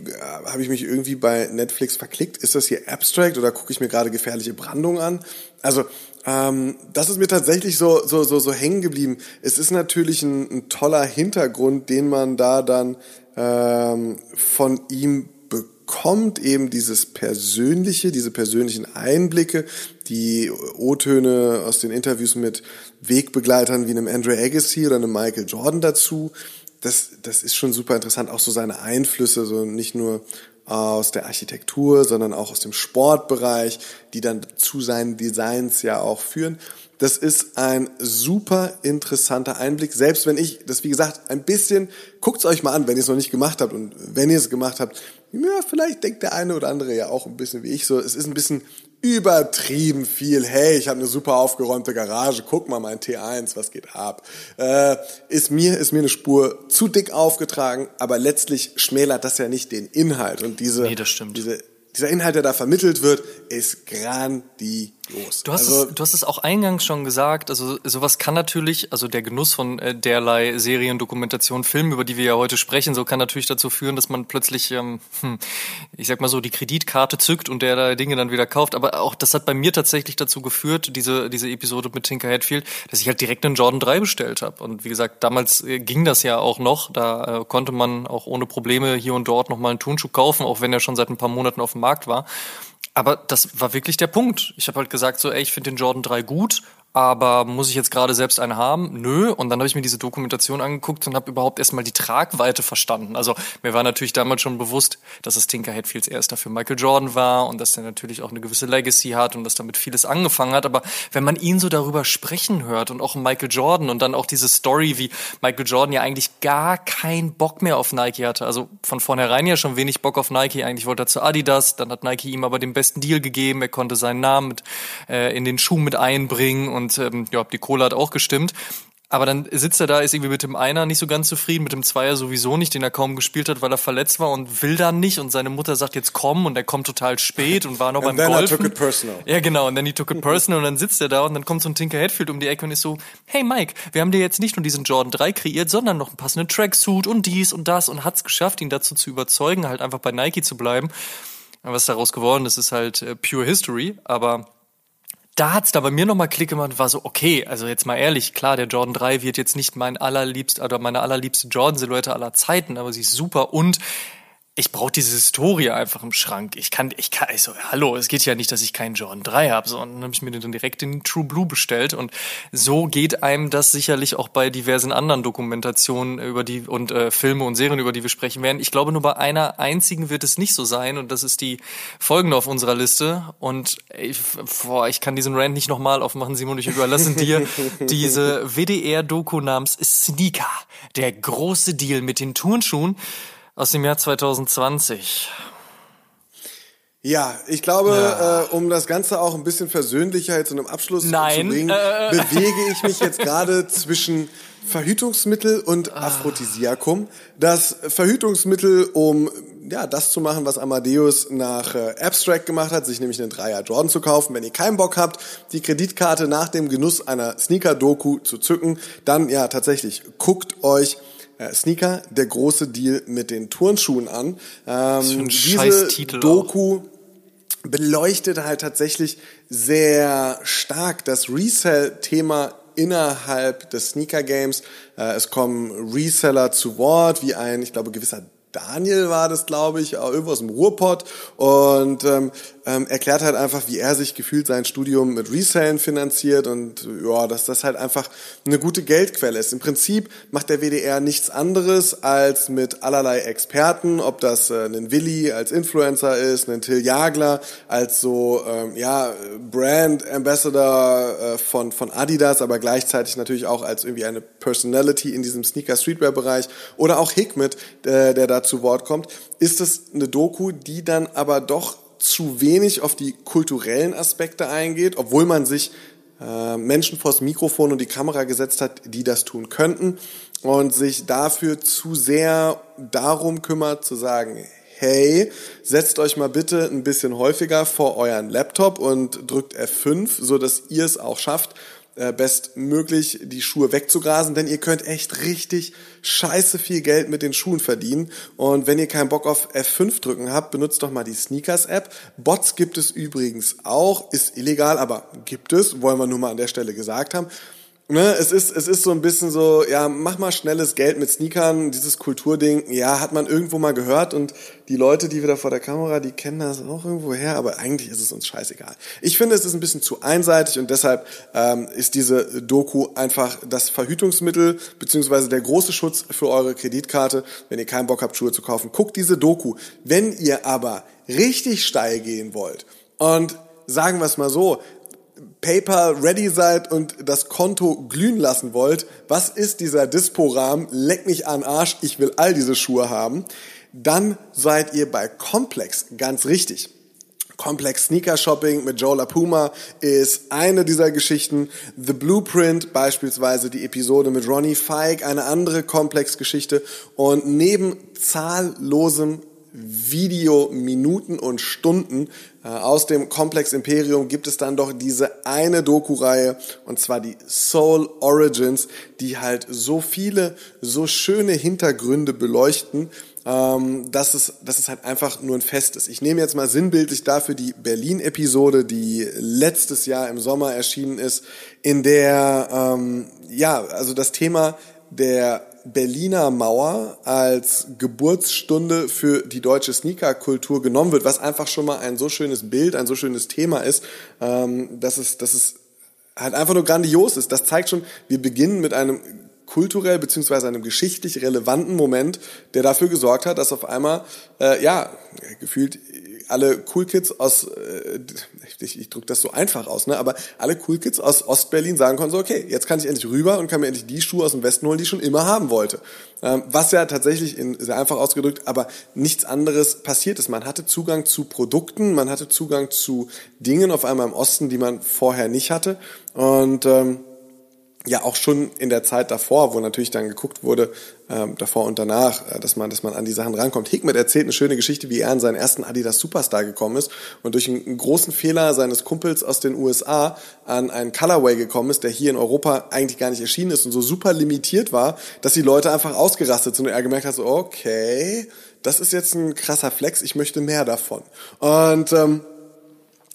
habe ich mich irgendwie bei Netflix verklickt? Ist das hier Abstract oder gucke ich mir gerade gefährliche Brandung an? Also ähm, das ist mir tatsächlich so so so so hängen geblieben. Es ist natürlich ein, ein toller Hintergrund, den man da dann ähm, von ihm bekommt eben dieses persönliche, diese persönlichen Einblicke, die O-Töne aus den Interviews mit Wegbegleitern wie einem Andre Agassi oder einem Michael Jordan dazu. Das, das ist schon super interessant, auch so seine Einflüsse, so nicht nur aus der Architektur, sondern auch aus dem Sportbereich, die dann zu seinen Designs ja auch führen. Das ist ein super interessanter Einblick. Selbst wenn ich das, wie gesagt, ein bisschen, guckt's euch mal an, wenn ihr es noch nicht gemacht habt. Und wenn ihr es gemacht habt, ja, vielleicht denkt der eine oder andere ja auch ein bisschen wie ich so. Es ist ein bisschen übertrieben viel. Hey, ich habe eine super aufgeräumte Garage. Guck mal mein T1, was geht ab? Äh, ist mir ist mir eine Spur zu dick aufgetragen, aber letztlich schmälert das ja nicht den Inhalt und diese nee, diese dieser Inhalt, der da vermittelt wird, ist grandios. Du hast, also, es, du hast es auch eingangs schon gesagt, also sowas kann natürlich, also der Genuss von äh, derlei Serien, Dokumentation, Filmen, über die wir ja heute sprechen, so kann natürlich dazu führen, dass man plötzlich, ähm, hm, ich sag mal so, die Kreditkarte zückt und derlei Dinge dann wieder kauft. Aber auch das hat bei mir tatsächlich dazu geführt, diese, diese Episode mit Tinker Hatfield, dass ich halt direkt einen Jordan 3 bestellt habe. Und wie gesagt, damals äh, ging das ja auch noch. Da äh, konnte man auch ohne Probleme hier und dort nochmal einen Turnschuh kaufen, auch wenn er schon seit ein paar Monaten auf dem Markt war. Aber das war wirklich der Punkt. Ich habe halt gesagt, so, ey, ich finde den Jordan 3 gut, aber muss ich jetzt gerade selbst eine haben? Nö. Und dann habe ich mir diese Dokumentation angeguckt und habe überhaupt erstmal die Tragweite verstanden. Also mir war natürlich damals schon bewusst, dass es Tinker Hatfields erster für Michael Jordan war und dass er natürlich auch eine gewisse Legacy hat und dass damit vieles angefangen hat. Aber wenn man ihn so darüber sprechen hört und auch Michael Jordan und dann auch diese Story, wie Michael Jordan ja eigentlich gar keinen Bock mehr auf Nike hatte. Also von vornherein ja schon wenig Bock auf Nike. Eigentlich wollte er zu Adidas. Dann hat Nike ihm aber den besten Deal gegeben. Er konnte seinen Namen mit, äh, in den Schuh mit einbringen und und ähm, ja, die Kohle hat auch gestimmt. Aber dann sitzt er da, ist irgendwie mit dem Einer nicht so ganz zufrieden, mit dem Zweier sowieso nicht, den er kaum gespielt hat, weil er verletzt war und will dann nicht. Und seine Mutter sagt jetzt komm und er kommt total spät und war noch beim then Golfen. I took it personal. Ja, genau. Und dann he took it personal und dann sitzt er da und dann kommt so ein Tinker Hatfield um die Ecke und ist so, hey Mike, wir haben dir jetzt nicht nur diesen Jordan 3 kreiert, sondern noch einen passenden Tracksuit und dies und das und hat's geschafft, ihn dazu zu überzeugen, halt einfach bei Nike zu bleiben. Was daraus geworden ist, ist halt äh, pure History, aber da hat's da bei mir nochmal Klick gemacht und war so, okay, also jetzt mal ehrlich, klar, der Jordan 3 wird jetzt nicht mein allerliebst oder meine allerliebste Jordan-Silhouette aller Zeiten, aber sie ist super. Und ich brauche diese Historie einfach im Schrank. Ich kann, ich kann, also hallo, es geht ja nicht, dass ich keinen Jordan 3 habe, sondern habe ich mir den direkt in True Blue bestellt und so geht einem das sicherlich auch bei diversen anderen Dokumentationen über die und äh, Filme und Serien, über die wir sprechen werden. Ich glaube, nur bei einer einzigen wird es nicht so sein und das ist die folgende auf unserer Liste und ich, boah, ich kann diesen Rant nicht nochmal aufmachen, Simon, ich überlasse dir diese WDR-Doku namens Sneaker, der große Deal mit den Turnschuhen aus dem Jahr 2020. Ja, ich glaube, ja. Äh, um das Ganze auch ein bisschen versöhnlicher jetzt in einem Abschluss Nein. zu bringen, äh. bewege ich mich jetzt gerade zwischen Verhütungsmittel und ah. Aphrodisiakum. Das Verhütungsmittel, um ja, das zu machen, was Amadeus nach äh, Abstract gemacht hat, sich nämlich einen Dreier Jordan zu kaufen. Wenn ihr keinen Bock habt, die Kreditkarte nach dem Genuss einer Sneaker-Doku zu zücken, dann ja tatsächlich, guckt euch äh, Sneaker, der große Deal mit den Turnschuhen an. Ähm, diese Doku auch. beleuchtet halt tatsächlich sehr stark das Resell-Thema innerhalb des Sneaker Games. Äh, es kommen Reseller zu Wort, wie ein, ich glaube, gewisser Daniel war das, glaube ich, irgendwo aus dem Ruhrpott und ähm, ähm, erklärt halt einfach, wie er sich gefühlt sein Studium mit Resellen finanziert und ja, dass das halt einfach eine gute Geldquelle ist. Im Prinzip macht der WDR nichts anderes als mit allerlei Experten, ob das äh, ein Willi als Influencer ist, ein Till Jagler als so ähm, ja Brand Ambassador äh, von von Adidas, aber gleichzeitig natürlich auch als irgendwie eine Personality in diesem Sneaker Streetwear Bereich oder auch Hikmet, äh, der da zu Wort kommt, ist es eine Doku, die dann aber doch zu wenig auf die kulturellen Aspekte eingeht, obwohl man sich äh, Menschen vors Mikrofon und die Kamera gesetzt hat, die das tun könnten und sich dafür zu sehr darum kümmert zu sagen, hey, setzt euch mal bitte ein bisschen häufiger vor euren Laptop und drückt F5, so dass ihr es auch schafft, bestmöglich die Schuhe wegzugrasen, denn ihr könnt echt richtig scheiße viel Geld mit den Schuhen verdienen. Und wenn ihr keinen Bock auf F5 drücken habt, benutzt doch mal die Sneakers-App. Bots gibt es übrigens auch, ist illegal, aber gibt es, wollen wir nur mal an der Stelle gesagt haben. Ne, es ist, es ist so ein bisschen so, ja, mach mal schnelles Geld mit Sneakern, dieses Kulturding, ja, hat man irgendwo mal gehört und die Leute, die wieder vor der Kamera, die kennen das auch irgendwo her, aber eigentlich ist es uns scheißegal. Ich finde, es ist ein bisschen zu einseitig und deshalb ähm, ist diese Doku einfach das Verhütungsmittel beziehungsweise der große Schutz für eure Kreditkarte, wenn ihr keinen Bock habt, Schuhe zu kaufen. Guckt diese Doku. Wenn ihr aber richtig steil gehen wollt und sagen wir es mal so, PayPal ready seid und das Konto glühen lassen wollt, was ist dieser Dispo-Rahmen? Leck mich an Arsch, ich will all diese Schuhe haben. Dann seid ihr bei Complex ganz richtig. Complex Sneaker Shopping mit Joe LaPuma ist eine dieser Geschichten. The Blueprint beispielsweise die Episode mit Ronnie Feig, eine andere Complex-Geschichte. Und neben zahllosem Video, Minuten und Stunden äh, aus dem Komplex Imperium gibt es dann doch diese eine Doku-Reihe und zwar die Soul Origins, die halt so viele, so schöne Hintergründe beleuchten, ähm, dass, es, dass es halt einfach nur ein Fest ist. Ich nehme jetzt mal sinnbildlich dafür die Berlin-Episode, die letztes Jahr im Sommer erschienen ist, in der, ähm, ja, also das Thema der Berliner Mauer als Geburtsstunde für die deutsche Sneakerkultur genommen wird, was einfach schon mal ein so schönes Bild, ein so schönes Thema ist, ähm, dass es, dass es halt einfach nur grandios ist. Das zeigt schon, wir beginnen mit einem kulturell beziehungsweise einem geschichtlich relevanten Moment, der dafür gesorgt hat, dass auf einmal äh, ja gefühlt alle Cool Kids aus, äh, ich, ich drücke das so einfach aus, ne, aber alle Cool Kids aus Ostberlin sagen konnten so, okay, jetzt kann ich endlich rüber und kann mir endlich die Schuhe aus dem Westen holen, die ich schon immer haben wollte. Ähm, was ja tatsächlich in, sehr einfach ausgedrückt, aber nichts anderes passiert ist. Man hatte Zugang zu Produkten, man hatte Zugang zu Dingen auf einmal im Osten, die man vorher nicht hatte und ähm, ja auch schon in der Zeit davor, wo natürlich dann geguckt wurde, ähm, davor und danach, äh, dass man, dass man an die Sachen rankommt. Hickmet erzählt eine schöne Geschichte, wie er an seinen ersten Adidas Superstar gekommen ist und durch einen, einen großen Fehler seines Kumpels aus den USA an einen Colorway gekommen ist, der hier in Europa eigentlich gar nicht erschienen ist und so super limitiert war, dass die Leute einfach ausgerastet sind und er gemerkt hat, so, okay, das ist jetzt ein krasser Flex, ich möchte mehr davon. Und ähm,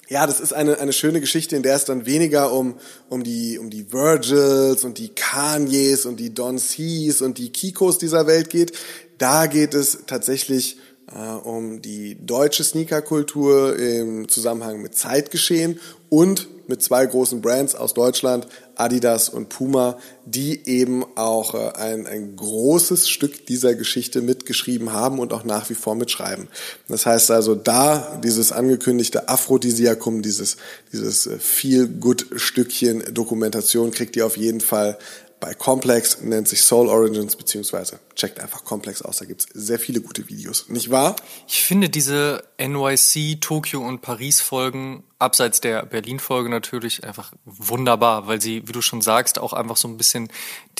ja, das ist eine, eine schöne Geschichte, in der es dann weniger um, um, die, um die Virgils und die Kanyes und die Don C's und die Kikos dieser Welt geht. Da geht es tatsächlich äh, um die deutsche Sneakerkultur im Zusammenhang mit Zeitgeschehen und mit zwei großen Brands aus Deutschland, Adidas und Puma, die eben auch äh, ein, ein großes Stück dieser Geschichte mitgeschrieben haben und auch nach wie vor mitschreiben. Das heißt also, da dieses angekündigte Aphrodisiakum, dieses, dieses äh, Feel-Good-Stückchen Dokumentation kriegt ihr auf jeden Fall bei Complex, nennt sich Soul Origins, beziehungsweise checkt einfach Complex aus, da gibt's sehr viele gute Videos. Nicht wahr? Ich finde diese NYC, Tokio und Paris Folgen, abseits der Berlin Folge natürlich, einfach wunderbar, weil sie, wie du schon sagst, auch einfach so ein bisschen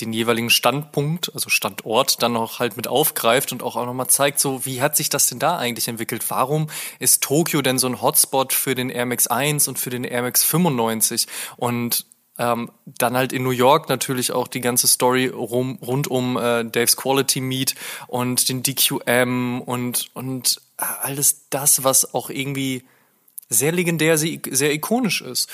den jeweiligen Standpunkt, also Standort, dann noch halt mit aufgreift und auch, auch nochmal zeigt, so, wie hat sich das denn da eigentlich entwickelt? Warum ist Tokio denn so ein Hotspot für den Air Max 1 und für den Air Max 95? Und ähm, dann halt in New York natürlich auch die ganze Story rum, rund um äh, Dave's Quality Meet und den DQM und, und alles das, was auch irgendwie sehr legendär, sehr ikonisch ist.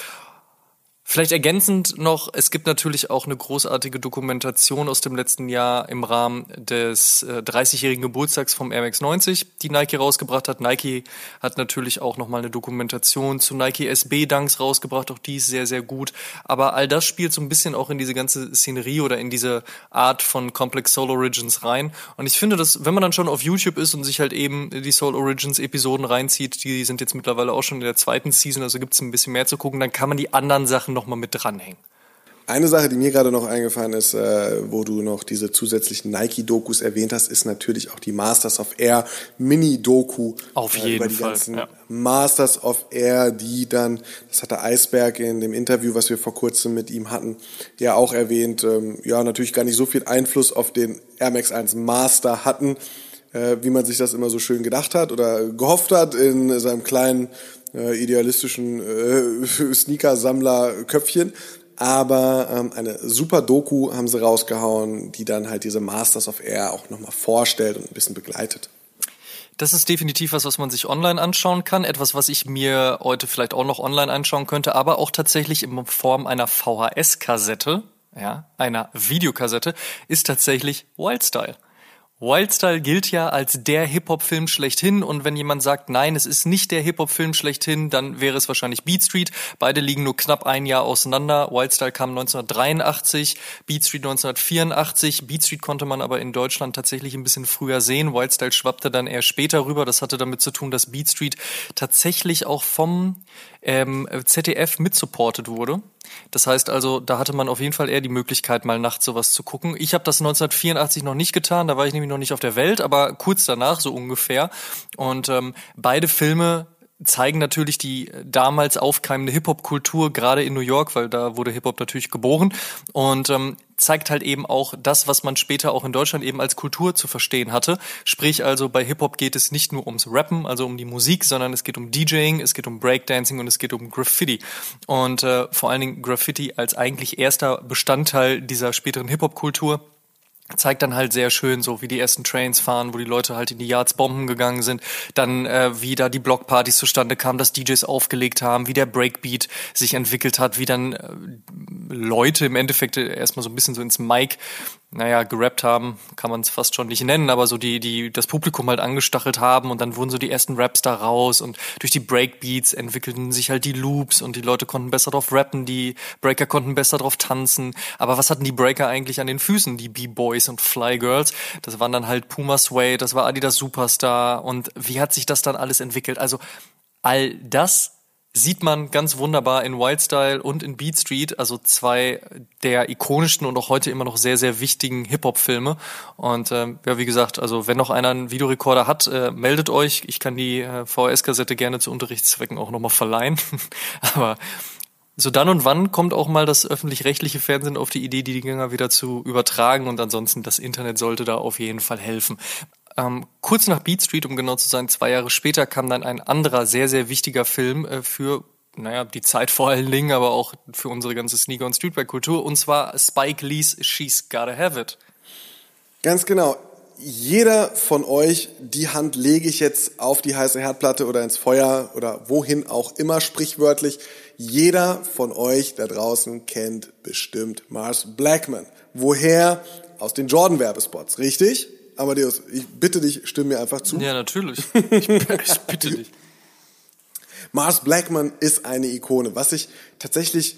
Vielleicht ergänzend noch, es gibt natürlich auch eine großartige Dokumentation aus dem letzten Jahr im Rahmen des äh, 30-jährigen Geburtstags vom Air Max 90, die Nike rausgebracht hat. Nike hat natürlich auch nochmal eine Dokumentation zu Nike SB Dunks rausgebracht, auch die ist sehr, sehr gut. Aber all das spielt so ein bisschen auch in diese ganze Szenerie oder in diese Art von Complex Soul Origins rein. Und ich finde, dass, wenn man dann schon auf YouTube ist und sich halt eben die Soul Origins Episoden reinzieht, die sind jetzt mittlerweile auch schon in der zweiten Season, also gibt es ein bisschen mehr zu gucken, dann kann man die anderen Sachen nochmal mit dranhängen. Eine Sache, die mir gerade noch eingefallen ist, äh, wo du noch diese zusätzlichen Nike-Dokus erwähnt hast, ist natürlich auch die Masters of Air Mini-Doku. Auf jeden äh, über die Fall. Ganzen ja. Masters of Air, die dann, das hat der Eisberg in dem Interview, was wir vor kurzem mit ihm hatten, ja auch erwähnt, ähm, ja natürlich gar nicht so viel Einfluss auf den Air Max 1 Master hatten, äh, wie man sich das immer so schön gedacht hat oder gehofft hat in seinem kleinen äh, idealistischen äh, Sneaker-Sammler-Köpfchen. Aber ähm, eine super Doku haben sie rausgehauen, die dann halt diese Masters of Air auch nochmal vorstellt und ein bisschen begleitet. Das ist definitiv was, was man sich online anschauen kann. Etwas, was ich mir heute vielleicht auch noch online anschauen könnte, aber auch tatsächlich in Form einer VHS-Kassette, ja, einer Videokassette, ist tatsächlich Wildstyle. Wildstyle gilt ja als der Hip-Hop-Film schlechthin und wenn jemand sagt, nein, es ist nicht der Hip-Hop-Film schlechthin, dann wäre es wahrscheinlich Beat Street. Beide liegen nur knapp ein Jahr auseinander. Wildstyle kam 1983, Beat Street 1984. Beat Street konnte man aber in Deutschland tatsächlich ein bisschen früher sehen. Wildstyle schwappte dann eher später rüber. Das hatte damit zu tun, dass Beat Street tatsächlich auch vom ähm, ZDF mitsupportet wurde. Das heißt also, da hatte man auf jeden Fall eher die Möglichkeit, mal nachts sowas zu gucken. Ich habe das 1984 noch nicht getan, da war ich nämlich noch nicht auf der Welt, aber kurz danach so ungefähr. Und ähm, beide Filme zeigen natürlich die damals aufkeimende Hip-Hop-Kultur, gerade in New York, weil da wurde Hip-Hop natürlich geboren und ähm, zeigt halt eben auch das, was man später auch in Deutschland eben als Kultur zu verstehen hatte. Sprich also, bei Hip-Hop geht es nicht nur ums Rappen, also um die Musik, sondern es geht um DJing, es geht um Breakdancing und es geht um Graffiti. Und äh, vor allen Dingen Graffiti als eigentlich erster Bestandteil dieser späteren Hip-Hop-Kultur zeigt dann halt sehr schön so, wie die ersten Trains fahren, wo die Leute halt in die Yards bomben gegangen sind, dann äh, wie da die Blockpartys zustande kamen, dass DJs aufgelegt haben, wie der Breakbeat sich entwickelt hat, wie dann äh, Leute im Endeffekt erstmal so ein bisschen so ins Mic naja, gerappt haben, kann man es fast schon nicht nennen, aber so die, die das Publikum halt angestachelt haben und dann wurden so die ersten Raps da raus und durch die Breakbeats entwickelten sich halt die Loops und die Leute konnten besser drauf rappen, die Breaker konnten besser drauf tanzen. Aber was hatten die Breaker eigentlich an den Füßen, die B-Boys und Fly Girls? Das waren dann halt Puma Sway, das war Adidas Superstar und wie hat sich das dann alles entwickelt? Also all das sieht man ganz wunderbar in Wildstyle und in Beat Street, also zwei der ikonischsten und auch heute immer noch sehr, sehr wichtigen Hip-Hop-Filme. Und ähm, ja, wie gesagt, also wenn noch einer einen Videorekorder hat, äh, meldet euch. Ich kann die äh, VHS-Kassette gerne zu Unterrichtszwecken auch nochmal verleihen. Aber so dann und wann kommt auch mal das öffentlich-rechtliche Fernsehen auf die Idee, die Dinger wieder zu übertragen und ansonsten das Internet sollte da auf jeden Fall helfen. Ähm, kurz nach Beat Street, um genau zu sein, zwei Jahre später kam dann ein anderer sehr, sehr wichtiger Film äh, für naja, die Zeit vor allen Dingen, aber auch für unsere ganze Sneaker- und Streetwear-Kultur, und zwar Spike Lee's She's Gotta Have It. Ganz genau. Jeder von euch, die Hand lege ich jetzt auf die heiße Herdplatte oder ins Feuer oder wohin auch immer sprichwörtlich. Jeder von euch da draußen kennt bestimmt Mars Blackman. Woher? Aus den Jordan-Werbespots, richtig? Amadeus, ich bitte dich, stimme mir einfach zu. Ja, natürlich. Ich, ich bitte dich. Mars Blackman ist eine Ikone. Was ich tatsächlich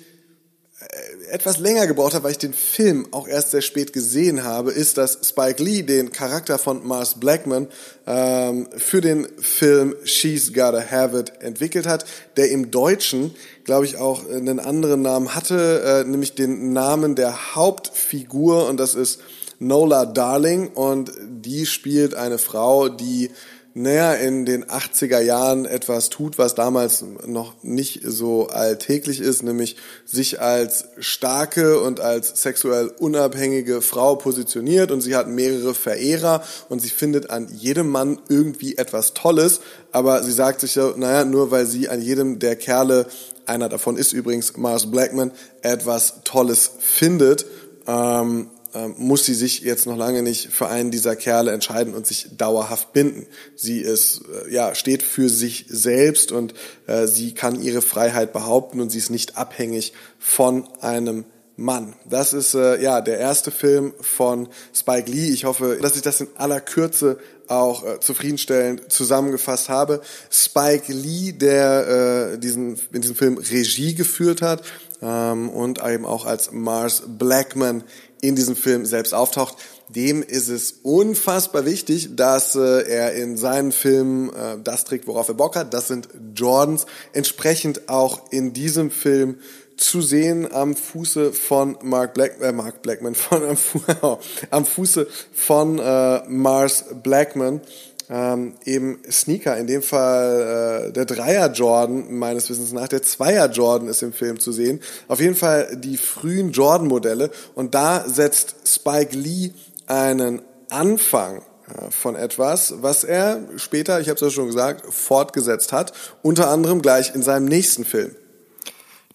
äh, etwas länger gebraucht habe, weil ich den Film auch erst sehr spät gesehen habe, ist, dass Spike Lee den Charakter von Mars Blackman ähm, für den Film She's Gotta Have It entwickelt hat, der im Deutschen, glaube ich, auch einen anderen Namen hatte, äh, nämlich den Namen der Hauptfigur und das ist Nola Darling und die spielt eine Frau, die naja, in den 80er Jahren etwas tut, was damals noch nicht so alltäglich ist, nämlich sich als starke und als sexuell unabhängige Frau positioniert und sie hat mehrere Verehrer und sie findet an jedem Mann irgendwie etwas Tolles, aber sie sagt sich so, naja, nur weil sie an jedem der Kerle, einer davon ist übrigens Mars Blackman, etwas Tolles findet, ähm, ähm, muss sie sich jetzt noch lange nicht für einen dieser Kerle entscheiden und sich dauerhaft binden. Sie ist, äh, ja, steht für sich selbst und äh, sie kann ihre Freiheit behaupten und sie ist nicht abhängig von einem Mann. Das ist äh, ja der erste Film von Spike Lee. Ich hoffe, dass ich das in aller Kürze auch äh, zufriedenstellend zusammengefasst habe. Spike Lee, der äh, diesen in diesem Film Regie geführt hat ähm, und eben auch als Mars Blackman in diesem Film selbst auftaucht, dem ist es unfassbar wichtig, dass äh, er in seinen Filmen äh, das trägt, worauf er Bock hat. Das sind Jordans. Entsprechend auch in diesem Film zu sehen am Fuße von Mark Black, äh, Mark Blackman, von am, Fu am Fuße von äh, Mars Blackman ähm, eben Sneaker, in dem Fall äh, der Dreier Jordan meines Wissens nach, der Zweier Jordan ist im Film zu sehen. Auf jeden Fall die frühen Jordan Modelle und da setzt Spike Lee einen Anfang äh, von etwas, was er später, ich habe es ja schon gesagt, fortgesetzt hat, unter anderem gleich in seinem nächsten Film.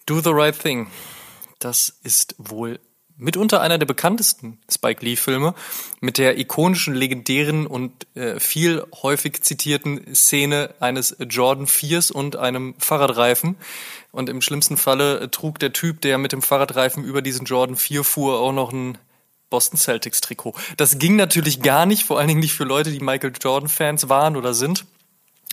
Do the Right Thing. Das ist wohl mitunter einer der bekanntesten Spike Lee-Filme mit der ikonischen, legendären und äh, viel häufig zitierten Szene eines Jordan 4s und einem Fahrradreifen. Und im schlimmsten Falle trug der Typ, der mit dem Fahrradreifen über diesen Jordan 4 fuhr, auch noch ein Boston Celtics Trikot. Das ging natürlich gar nicht, vor allen Dingen nicht für Leute, die Michael Jordan Fans waren oder sind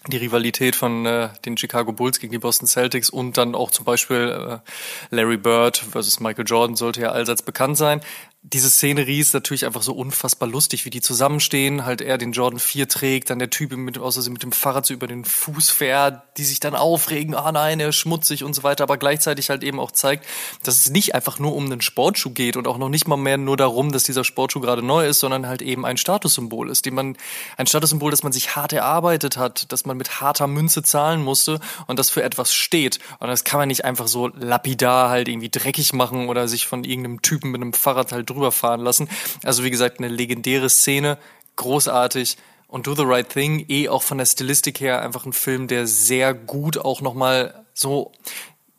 die Rivalität von äh, den Chicago Bulls gegen die Boston Celtics und dann auch zum Beispiel äh, Larry Bird versus Michael Jordan sollte ja allseits bekannt sein diese Szenerie ist natürlich einfach so unfassbar lustig, wie die zusammenstehen, halt er den Jordan 4 trägt, dann der Typ mit, außer mit dem Fahrrad so über den Fuß fährt, die sich dann aufregen, ah nein, er ist schmutzig und so weiter, aber gleichzeitig halt eben auch zeigt, dass es nicht einfach nur um einen Sportschuh geht und auch noch nicht mal mehr nur darum, dass dieser Sportschuh gerade neu ist, sondern halt eben ein Statussymbol ist, den man, ein Statussymbol, das man sich hart erarbeitet hat, dass man mit harter Münze zahlen musste und das für etwas steht. Und das kann man nicht einfach so lapidar halt irgendwie dreckig machen oder sich von irgendeinem Typen mit einem Fahrrad halt drüber fahren lassen. Also wie gesagt, eine legendäre Szene, großartig. Und Do the Right Thing, eh auch von der Stilistik her einfach ein Film, der sehr gut auch nochmal so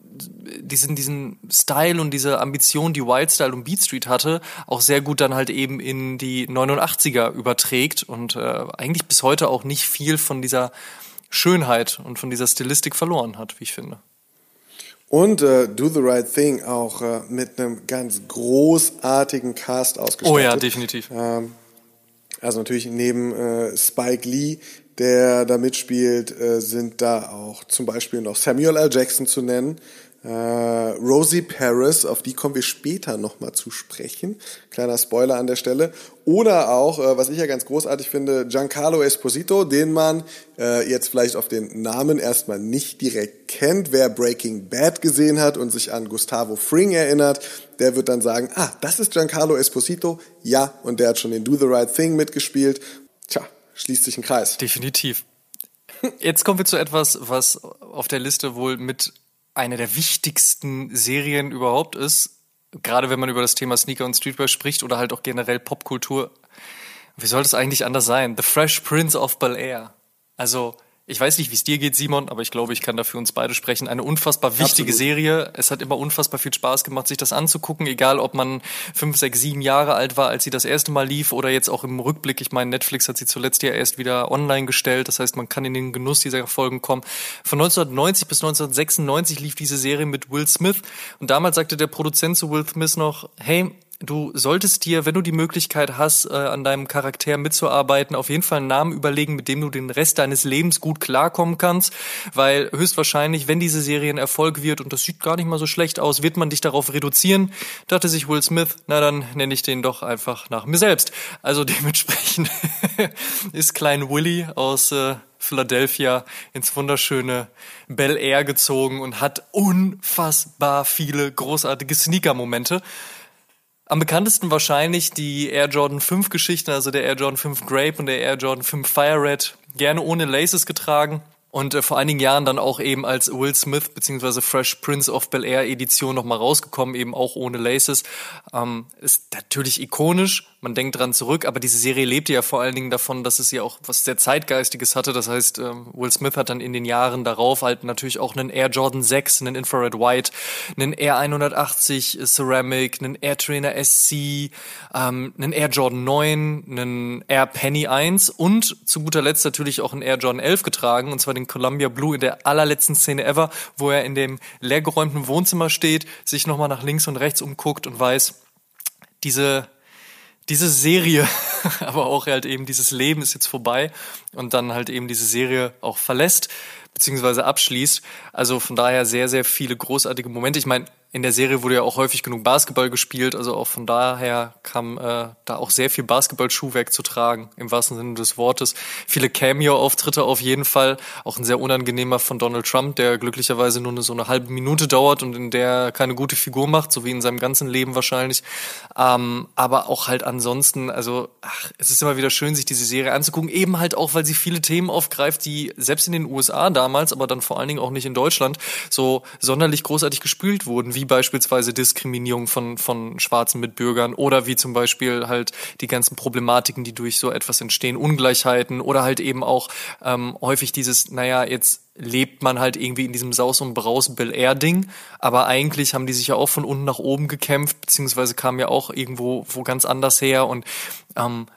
diesen, diesen Style und diese Ambition, die Wild Style und Beat Street hatte, auch sehr gut dann halt eben in die 89er überträgt und äh, eigentlich bis heute auch nicht viel von dieser Schönheit und von dieser Stilistik verloren hat, wie ich finde. Und äh, Do the Right Thing auch äh, mit einem ganz großartigen Cast ausgestattet. Oh ja, definitiv. Ähm, also natürlich neben äh, Spike Lee, der da mitspielt, äh, sind da auch zum Beispiel noch Samuel L. Jackson zu nennen, äh, Rosie Paris, auf die kommen wir später nochmal zu sprechen. Kleiner Spoiler an der Stelle. Oder auch, äh, was ich ja ganz großartig finde, Giancarlo Esposito, den man äh, jetzt vielleicht auf den Namen erstmal nicht direkt kennt. Wer Breaking Bad gesehen hat und sich an Gustavo Fring erinnert, der wird dann sagen, ah, das ist Giancarlo Esposito. Ja, und der hat schon in Do the Right Thing mitgespielt. Tja, schließt sich ein Kreis. Definitiv. Jetzt kommen wir zu etwas, was auf der Liste wohl mit eine der wichtigsten Serien überhaupt ist, gerade wenn man über das Thema Sneaker und Streetwear spricht oder halt auch generell Popkultur. Wie soll das eigentlich anders sein? The Fresh Prince of Bel Air. Also ich weiß nicht, wie es dir geht, Simon, aber ich glaube, ich kann dafür uns beide sprechen. Eine unfassbar wichtige Absolut. Serie. Es hat immer unfassbar viel Spaß gemacht, sich das anzugucken, egal ob man fünf, sechs, sieben Jahre alt war, als sie das erste Mal lief oder jetzt auch im Rückblick. Ich meine, Netflix hat sie zuletzt ja erst wieder online gestellt. Das heißt, man kann in den Genuss dieser Folgen kommen. Von 1990 bis 1996 lief diese Serie mit Will Smith und damals sagte der Produzent zu Will Smith noch, hey, du solltest dir, wenn du die Möglichkeit hast, äh, an deinem Charakter mitzuarbeiten, auf jeden Fall einen Namen überlegen, mit dem du den Rest deines Lebens gut klarkommen kannst, weil höchstwahrscheinlich, wenn diese Serie ein Erfolg wird, und das sieht gar nicht mal so schlecht aus, wird man dich darauf reduzieren, dachte sich Will Smith, na dann nenne ich den doch einfach nach mir selbst. Also dementsprechend ist Klein Willy aus äh, Philadelphia ins wunderschöne Bel Air gezogen und hat unfassbar viele großartige Sneaker-Momente. Am bekanntesten wahrscheinlich die Air Jordan 5 Geschichten, also der Air Jordan 5 Grape und der Air Jordan 5 Fire Red, gerne ohne Laces getragen und äh, vor einigen Jahren dann auch eben als Will Smith beziehungsweise Fresh Prince of Bel Air Edition nochmal rausgekommen, eben auch ohne Laces. Ähm, ist natürlich ikonisch, man denkt dran zurück, aber diese Serie lebte ja vor allen Dingen davon, dass es ja auch was sehr Zeitgeistiges hatte. Das heißt, ähm, Will Smith hat dann in den Jahren darauf halt natürlich auch einen Air Jordan 6, einen Infrared White, einen Air 180 Ceramic, einen Air Trainer SC, ähm, einen Air Jordan 9, einen Air Penny 1 und zu guter Letzt natürlich auch einen Air Jordan 11 getragen, und zwar den den Columbia Blue in der allerletzten Szene ever, wo er in dem leergeräumten Wohnzimmer steht, sich nochmal nach links und rechts umguckt und weiß, diese, diese Serie, aber auch halt eben dieses Leben ist jetzt vorbei und dann halt eben diese Serie auch verlässt beziehungsweise abschließt. Also von daher sehr, sehr viele großartige Momente. Ich meine, in der Serie wurde ja auch häufig genug Basketball gespielt, also auch von daher kam äh, da auch sehr viel Basketball-Schuhwerk zu tragen, im wahrsten Sinne des Wortes. Viele Cameo-Auftritte auf jeden Fall, auch ein sehr unangenehmer von Donald Trump, der glücklicherweise nur eine, so eine halbe Minute dauert und in der er keine gute Figur macht, so wie in seinem ganzen Leben wahrscheinlich. Ähm, aber auch halt ansonsten, also ach, es ist immer wieder schön, sich diese Serie anzugucken, eben halt auch, weil sie viele Themen aufgreift, die selbst in den USA damals, aber dann vor allen Dingen auch nicht in Deutschland, so sonderlich großartig gespült wurden, wie wie beispielsweise Diskriminierung von, von schwarzen Mitbürgern oder wie zum Beispiel halt die ganzen Problematiken, die durch so etwas entstehen, Ungleichheiten oder halt eben auch ähm, häufig dieses, naja, jetzt lebt man halt irgendwie in diesem Saus und Braus Bel Air Ding, aber eigentlich haben die sich ja auch von unten nach oben gekämpft, beziehungsweise kamen ja auch irgendwo wo ganz anders her und ähm,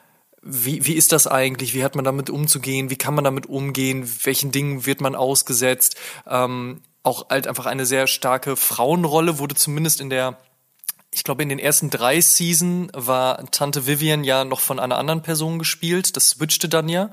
wie, wie ist das eigentlich? Wie hat man damit umzugehen? Wie kann man damit umgehen? Welchen Dingen wird man ausgesetzt? Ähm, auch halt einfach eine sehr starke Frauenrolle, wurde zumindest in der ich glaube, in den ersten drei Season war Tante Vivian ja noch von einer anderen Person gespielt. Das switchte dann ja.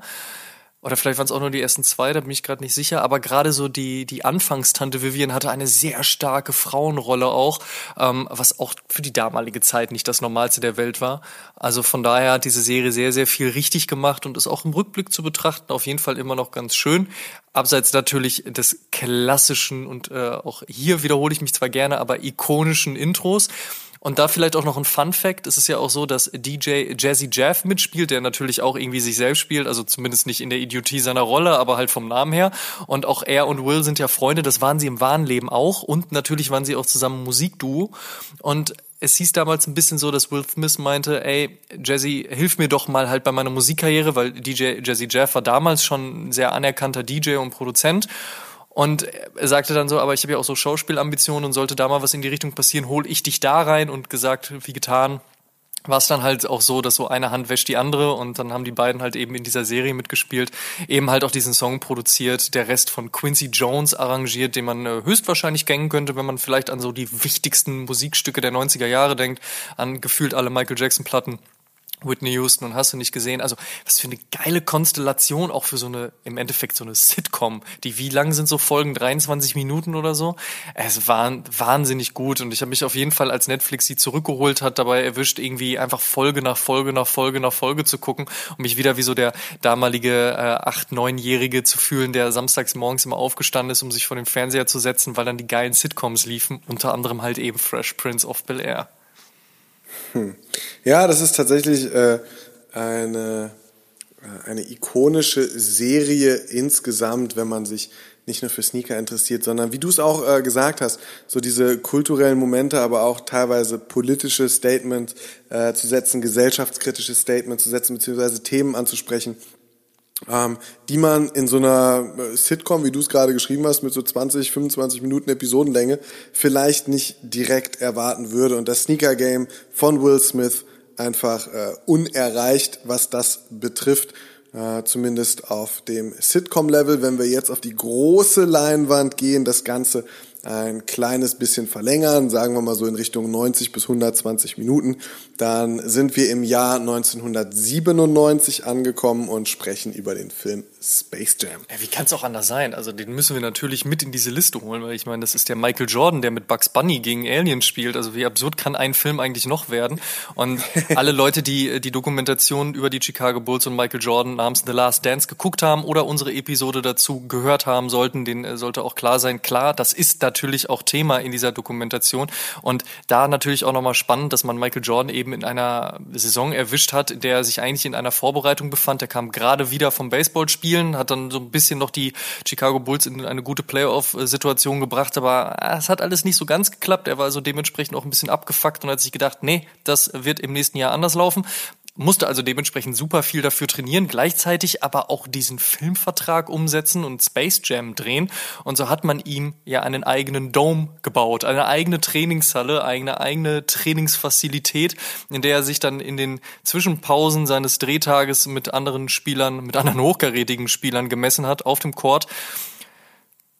Oder vielleicht waren es auch nur die ersten zwei, da bin ich gerade nicht sicher. Aber gerade so die, die Anfangstante Vivian hatte eine sehr starke Frauenrolle auch, ähm, was auch für die damalige Zeit nicht das Normalste der Welt war. Also von daher hat diese Serie sehr, sehr viel richtig gemacht und ist auch im Rückblick zu betrachten auf jeden Fall immer noch ganz schön. Abseits natürlich des klassischen und äh, auch hier wiederhole ich mich zwar gerne, aber ikonischen Intros. Und da vielleicht auch noch ein Fun Fact. Es ist ja auch so, dass DJ Jazzy Jeff mitspielt, der natürlich auch irgendwie sich selbst spielt, also zumindest nicht in der Idiotie seiner Rolle, aber halt vom Namen her. Und auch er und Will sind ja Freunde, das waren sie im wahren Leben auch. Und natürlich waren sie auch zusammen Musikduo. Und es hieß damals ein bisschen so, dass Will Smith meinte, ey, Jazzy, hilf mir doch mal halt bei meiner Musikkarriere, weil DJ Jazzy Jeff war damals schon ein sehr anerkannter DJ und Produzent. Und er sagte dann so, aber ich habe ja auch so Schauspielambitionen und sollte da mal was in die Richtung passieren, hol ich dich da rein und gesagt, wie getan, war es dann halt auch so, dass so eine Hand wäscht die andere und dann haben die beiden halt eben in dieser Serie mitgespielt, eben halt auch diesen Song produziert, der Rest von Quincy Jones arrangiert, den man äh, höchstwahrscheinlich kennen könnte, wenn man vielleicht an so die wichtigsten Musikstücke der 90er Jahre denkt, an gefühlt alle Michael Jackson Platten. Whitney Houston und hast du nicht gesehen. Also was für eine geile Konstellation auch für so eine, im Endeffekt so eine Sitcom. Die, wie lang sind so Folgen? 23 Minuten oder so? Es war wahnsinnig gut und ich habe mich auf jeden Fall, als Netflix sie zurückgeholt hat, dabei erwischt, irgendwie einfach Folge nach Folge nach Folge nach Folge zu gucken und mich wieder wie so der damalige äh, acht, neunjährige zu fühlen, der samstags morgens immer aufgestanden ist, um sich vor den Fernseher zu setzen, weil dann die geilen Sitcoms liefen, unter anderem halt eben Fresh Prince of Bel Air. Hm. Ja, das ist tatsächlich äh, eine, äh, eine ikonische Serie insgesamt, wenn man sich nicht nur für Sneaker interessiert, sondern wie du es auch äh, gesagt hast, so diese kulturellen Momente, aber auch teilweise politische Statements äh, zu setzen, gesellschaftskritische Statements zu setzen, beziehungsweise Themen anzusprechen, ähm, die man in so einer äh, Sitcom, wie du es gerade geschrieben hast, mit so 20, 25 Minuten Episodenlänge vielleicht nicht direkt erwarten würde. Und das Sneaker Game von Will Smith einfach äh, unerreicht, was das betrifft. Äh, zumindest auf dem Sitcom-Level. Wenn wir jetzt auf die große Leinwand gehen, das Ganze ein kleines bisschen verlängern, sagen wir mal so in Richtung 90 bis 120 Minuten, dann sind wir im Jahr 1997 angekommen und sprechen über den Film Space Jam. Ja, wie kann es auch anders sein? Also den müssen wir natürlich mit in diese Liste holen, weil ich meine, das ist der Michael Jordan, der mit Bugs Bunny gegen Aliens spielt. Also wie absurd kann ein Film eigentlich noch werden? Und alle Leute, die die Dokumentation über die Chicago Bulls und Michael Jordan namens The Last Dance geguckt haben oder unsere Episode dazu gehört haben sollten, denen äh, sollte auch klar sein, klar, das ist natürlich auch Thema in dieser Dokumentation. Und da natürlich auch nochmal spannend, dass man Michael Jordan eben in einer Saison erwischt hat, in der er sich eigentlich in einer Vorbereitung befand. Er kam gerade wieder vom Baseballspielen, hat dann so ein bisschen noch die Chicago Bulls in eine gute Playoff-Situation gebracht, aber es hat alles nicht so ganz geklappt. Er war also dementsprechend auch ein bisschen abgefuckt und hat sich gedacht, nee, das wird im nächsten Jahr anders laufen musste also dementsprechend super viel dafür trainieren, gleichzeitig aber auch diesen Filmvertrag umsetzen und Space Jam drehen. Und so hat man ihm ja einen eigenen Dome gebaut, eine eigene Trainingshalle, eine eigene Trainingsfazilität, in der er sich dann in den Zwischenpausen seines Drehtages mit anderen Spielern, mit anderen hochkarätigen Spielern gemessen hat auf dem Court.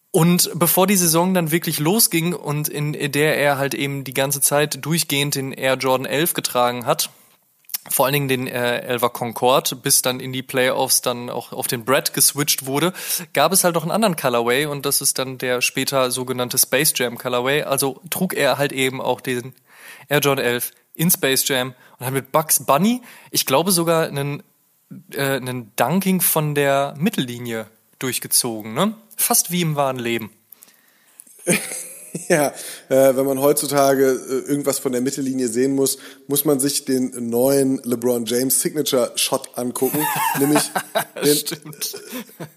Und bevor die Saison dann wirklich losging und in der er halt eben die ganze Zeit durchgehend den Air Jordan 11 getragen hat, vor allen Dingen den äh, Elva Concorde, bis dann in die Playoffs dann auch auf den Brad geswitcht wurde, gab es halt noch einen anderen Colorway und das ist dann der später sogenannte Space Jam Colorway. Also trug er halt eben auch den Air Jordan 11 in Space Jam und hat mit Bugs Bunny, ich glaube sogar einen, äh, einen Dunking von der Mittellinie durchgezogen, ne? Fast wie im wahren Leben. Ja, äh, wenn man heutzutage äh, irgendwas von der Mittellinie sehen muss, muss man sich den neuen LeBron James Signature Shot angucken, nämlich den,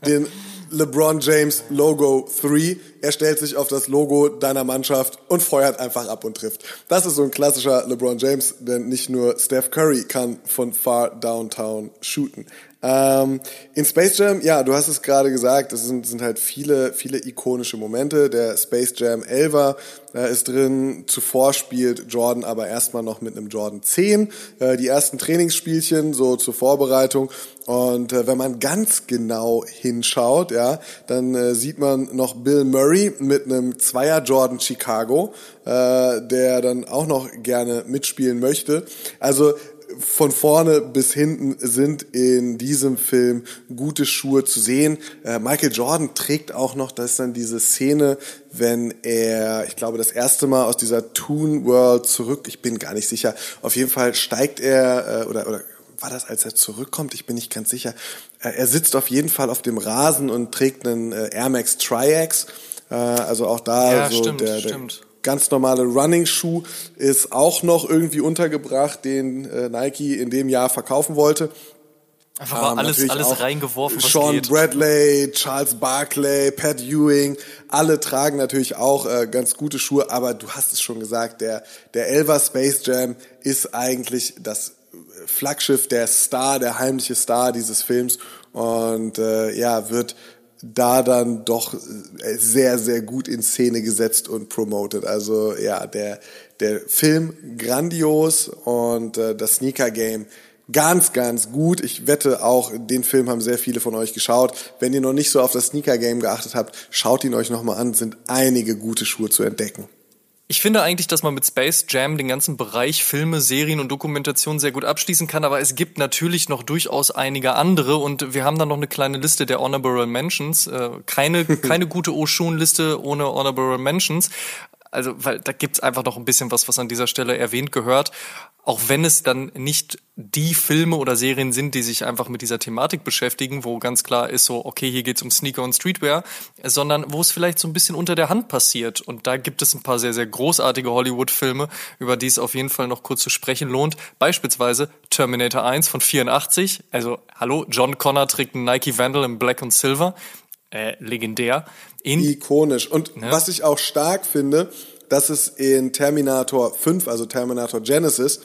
den LeBron James Logo 3. Er stellt sich auf das Logo deiner Mannschaft und feuert einfach ab und trifft. Das ist so ein klassischer LeBron James, denn nicht nur Steph Curry kann von far downtown shooten. Ähm, in Space Jam, ja, du hast es gerade gesagt, es sind, sind halt viele, viele ikonische Momente. Der Space Jam 11er äh, ist drin. Zuvor spielt Jordan aber erstmal noch mit einem Jordan 10. Äh, die ersten Trainingsspielchen so zur Vorbereitung. Und äh, wenn man ganz genau hinschaut, ja, dann äh, sieht man noch Bill Murray mit einem Zweier Jordan Chicago, äh, der dann auch noch gerne mitspielen möchte. Also von vorne bis hinten sind in diesem Film gute Schuhe zu sehen. Äh, Michael Jordan trägt auch noch, das ist dann diese Szene, wenn er, ich glaube, das erste Mal aus dieser Toon World zurück, ich bin gar nicht sicher, auf jeden Fall steigt er, äh, oder, oder war das, als er zurückkommt? Ich bin nicht ganz sicher. Äh, er sitzt auf jeden Fall auf dem Rasen und trägt einen äh, Air Max Triax. Äh, also auch da ja, so stimmt, der, der ganz normale Running-Schuh ist auch noch irgendwie untergebracht, den äh, Nike in dem Jahr verkaufen wollte. Einfach mal ähm, alles, alles reingeworfen, was Sean geht. Bradley, Charles Barkley, Pat Ewing, alle tragen natürlich auch äh, ganz gute Schuhe, aber du hast es schon gesagt, der, der Elva Space Jam ist eigentlich das Flaggschiff, der Star, der heimliche Star dieses Films und äh, ja, wird da dann doch äh, sehr, sehr gut in Szene gesetzt und promoted. Also ja, der, der Film grandios und äh, das Sneaker Game ganz, ganz gut. Ich wette auch, den Film haben sehr viele von euch geschaut. Wenn ihr noch nicht so auf das Sneaker Game geachtet habt, schaut ihn euch nochmal an, sind einige gute Schuhe zu entdecken. Ich finde eigentlich, dass man mit Space Jam den ganzen Bereich Filme, Serien und Dokumentation sehr gut abschließen kann, aber es gibt natürlich noch durchaus einige andere und wir haben dann noch eine kleine Liste der Honorable Mentions. Äh, keine, keine gute O-Schon-Liste ohne Honorable Mentions. Also, weil da gibt's einfach noch ein bisschen was, was an dieser Stelle erwähnt gehört. Auch wenn es dann nicht die Filme oder Serien sind, die sich einfach mit dieser Thematik beschäftigen, wo ganz klar ist so, okay, hier geht's um Sneaker und Streetwear, sondern wo es vielleicht so ein bisschen unter der Hand passiert. Und da gibt es ein paar sehr, sehr großartige Hollywood-Filme, über die es auf jeden Fall noch kurz zu sprechen lohnt. Beispielsweise Terminator 1 von 84. Also, hallo, John Connor trägt einen Nike Vandal in Black und Silver. Äh, legendär. In Ikonisch. Und ne? was ich auch stark finde, dass es in Terminator 5, also Terminator Genesis,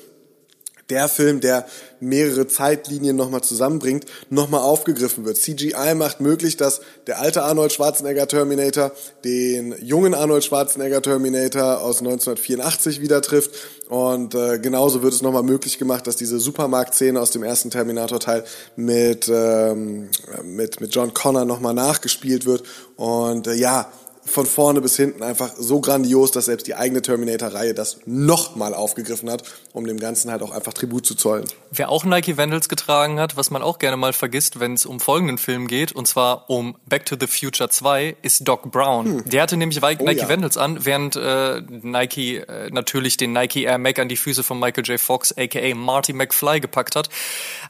der Film, der mehrere Zeitlinien nochmal zusammenbringt, nochmal aufgegriffen wird. CGI macht möglich, dass der alte Arnold Schwarzenegger Terminator den jungen Arnold Schwarzenegger Terminator aus 1984 wieder trifft. Und äh, genauso wird es nochmal möglich gemacht, dass diese Supermarktszene aus dem ersten Terminator-Teil mit, ähm, mit, mit John Connor nochmal nachgespielt wird. Und äh, ja, von vorne bis hinten einfach so grandios, dass selbst die eigene Terminator-Reihe das nochmal aufgegriffen hat, um dem Ganzen halt auch einfach Tribut zu zollen. Wer auch Nike Vandals getragen hat, was man auch gerne mal vergisst, wenn es um folgenden Film geht, und zwar um Back to the Future 2, ist Doc Brown. Hm. Der hatte nämlich Nike oh, ja. Vandals an, während äh, Nike äh, natürlich den Nike Air Mac an die Füße von Michael J. Fox, aka Marty McFly, gepackt hat.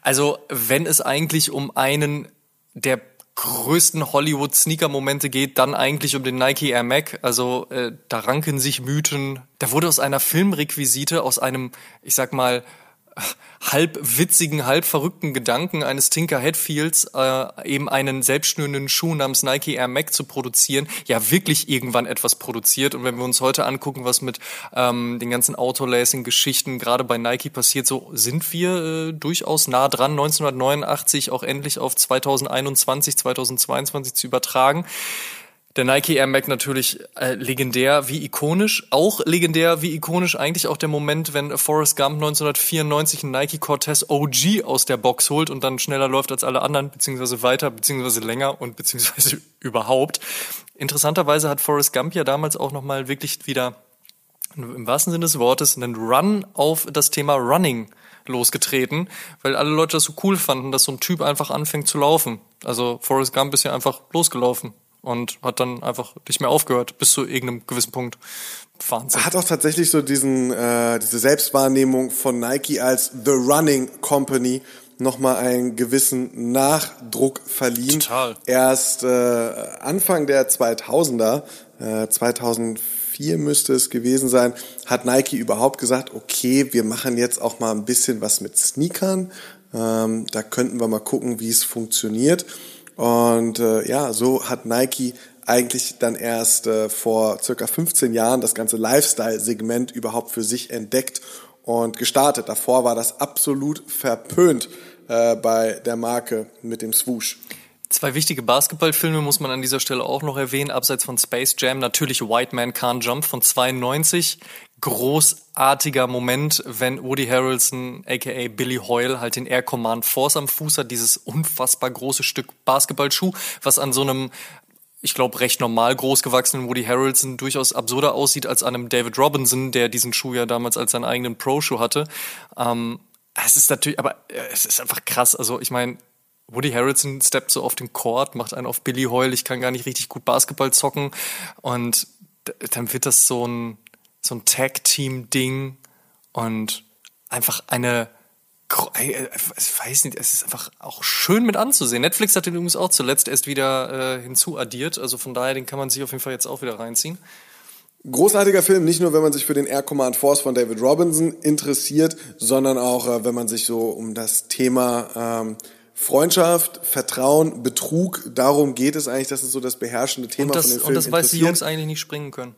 Also wenn es eigentlich um einen der größten Hollywood-Sneaker-Momente geht, dann eigentlich um den Nike Air Mac. Also äh, da ranken sich Mythen. Da wurde aus einer Filmrequisite, aus einem, ich sag mal, halb witzigen, halb verrückten Gedanken eines Tinker Hatfields, äh, eben einen selbstschnürenden Schuh namens Nike Air Mac zu produzieren, ja wirklich irgendwann etwas produziert. Und wenn wir uns heute angucken, was mit ähm, den ganzen Autolacing-Geschichten gerade bei Nike passiert, so sind wir äh, durchaus nah dran, 1989 auch endlich auf 2021, 2022 zu übertragen. Der Nike Air Mac natürlich äh, legendär wie ikonisch. Auch legendär wie ikonisch eigentlich auch der Moment, wenn Forrest Gump 1994 einen Nike Cortez OG aus der Box holt und dann schneller läuft als alle anderen, beziehungsweise weiter, beziehungsweise länger und beziehungsweise überhaupt. Interessanterweise hat Forrest Gump ja damals auch nochmal wirklich wieder im wahrsten Sinne des Wortes einen Run auf das Thema Running losgetreten, weil alle Leute das so cool fanden, dass so ein Typ einfach anfängt zu laufen. Also Forrest Gump ist ja einfach losgelaufen und hat dann einfach nicht mehr aufgehört bis zu irgendeinem gewissen Punkt. Wahnsinn. Hat auch tatsächlich so diesen äh, diese Selbstwahrnehmung von Nike als The Running Company nochmal einen gewissen Nachdruck verliehen. Total. Erst äh, Anfang der 2000er, äh, 2004 müsste es gewesen sein, hat Nike überhaupt gesagt, okay, wir machen jetzt auch mal ein bisschen was mit Sneakern. Ähm, da könnten wir mal gucken, wie es funktioniert. Und äh, ja, so hat Nike eigentlich dann erst äh, vor circa 15 Jahren das ganze Lifestyle-Segment überhaupt für sich entdeckt und gestartet. Davor war das absolut verpönt äh, bei der Marke mit dem Swoosh. Zwei wichtige Basketballfilme muss man an dieser Stelle auch noch erwähnen, abseits von Space Jam. Natürlich White Man Can't Jump von 92 großartiger Moment, wenn Woody Harrelson, aka Billy Hoyle, halt den Air Command Force am Fuß hat, dieses unfassbar große Stück Basketballschuh, was an so einem ich glaube, recht normal großgewachsenen Woody Harrelson durchaus absurder aussieht als an einem David Robinson, der diesen Schuh ja damals als seinen eigenen Pro-Schuh hatte. Ähm, es ist natürlich, aber äh, es ist einfach krass. Also ich meine, Woody Harrelson steppt so auf den Court, macht einen auf Billy Hoyle, ich kann gar nicht richtig gut Basketball zocken und dann wird das so ein so ein Tag-Team-Ding und einfach eine, äh, ich weiß nicht, es ist einfach auch schön mit anzusehen. Netflix hat den übrigens auch zuletzt erst wieder äh, hinzuaddiert, also von daher, den kann man sich auf jeden Fall jetzt auch wieder reinziehen. Großartiger Film, nicht nur wenn man sich für den Air Command Force von David Robinson interessiert, sondern auch äh, wenn man sich so um das Thema ähm, Freundschaft, Vertrauen, Betrug, darum geht es eigentlich, das ist so das beherrschende Thema das, von den Filmen. Und das, weil die Jungs eigentlich nicht springen können.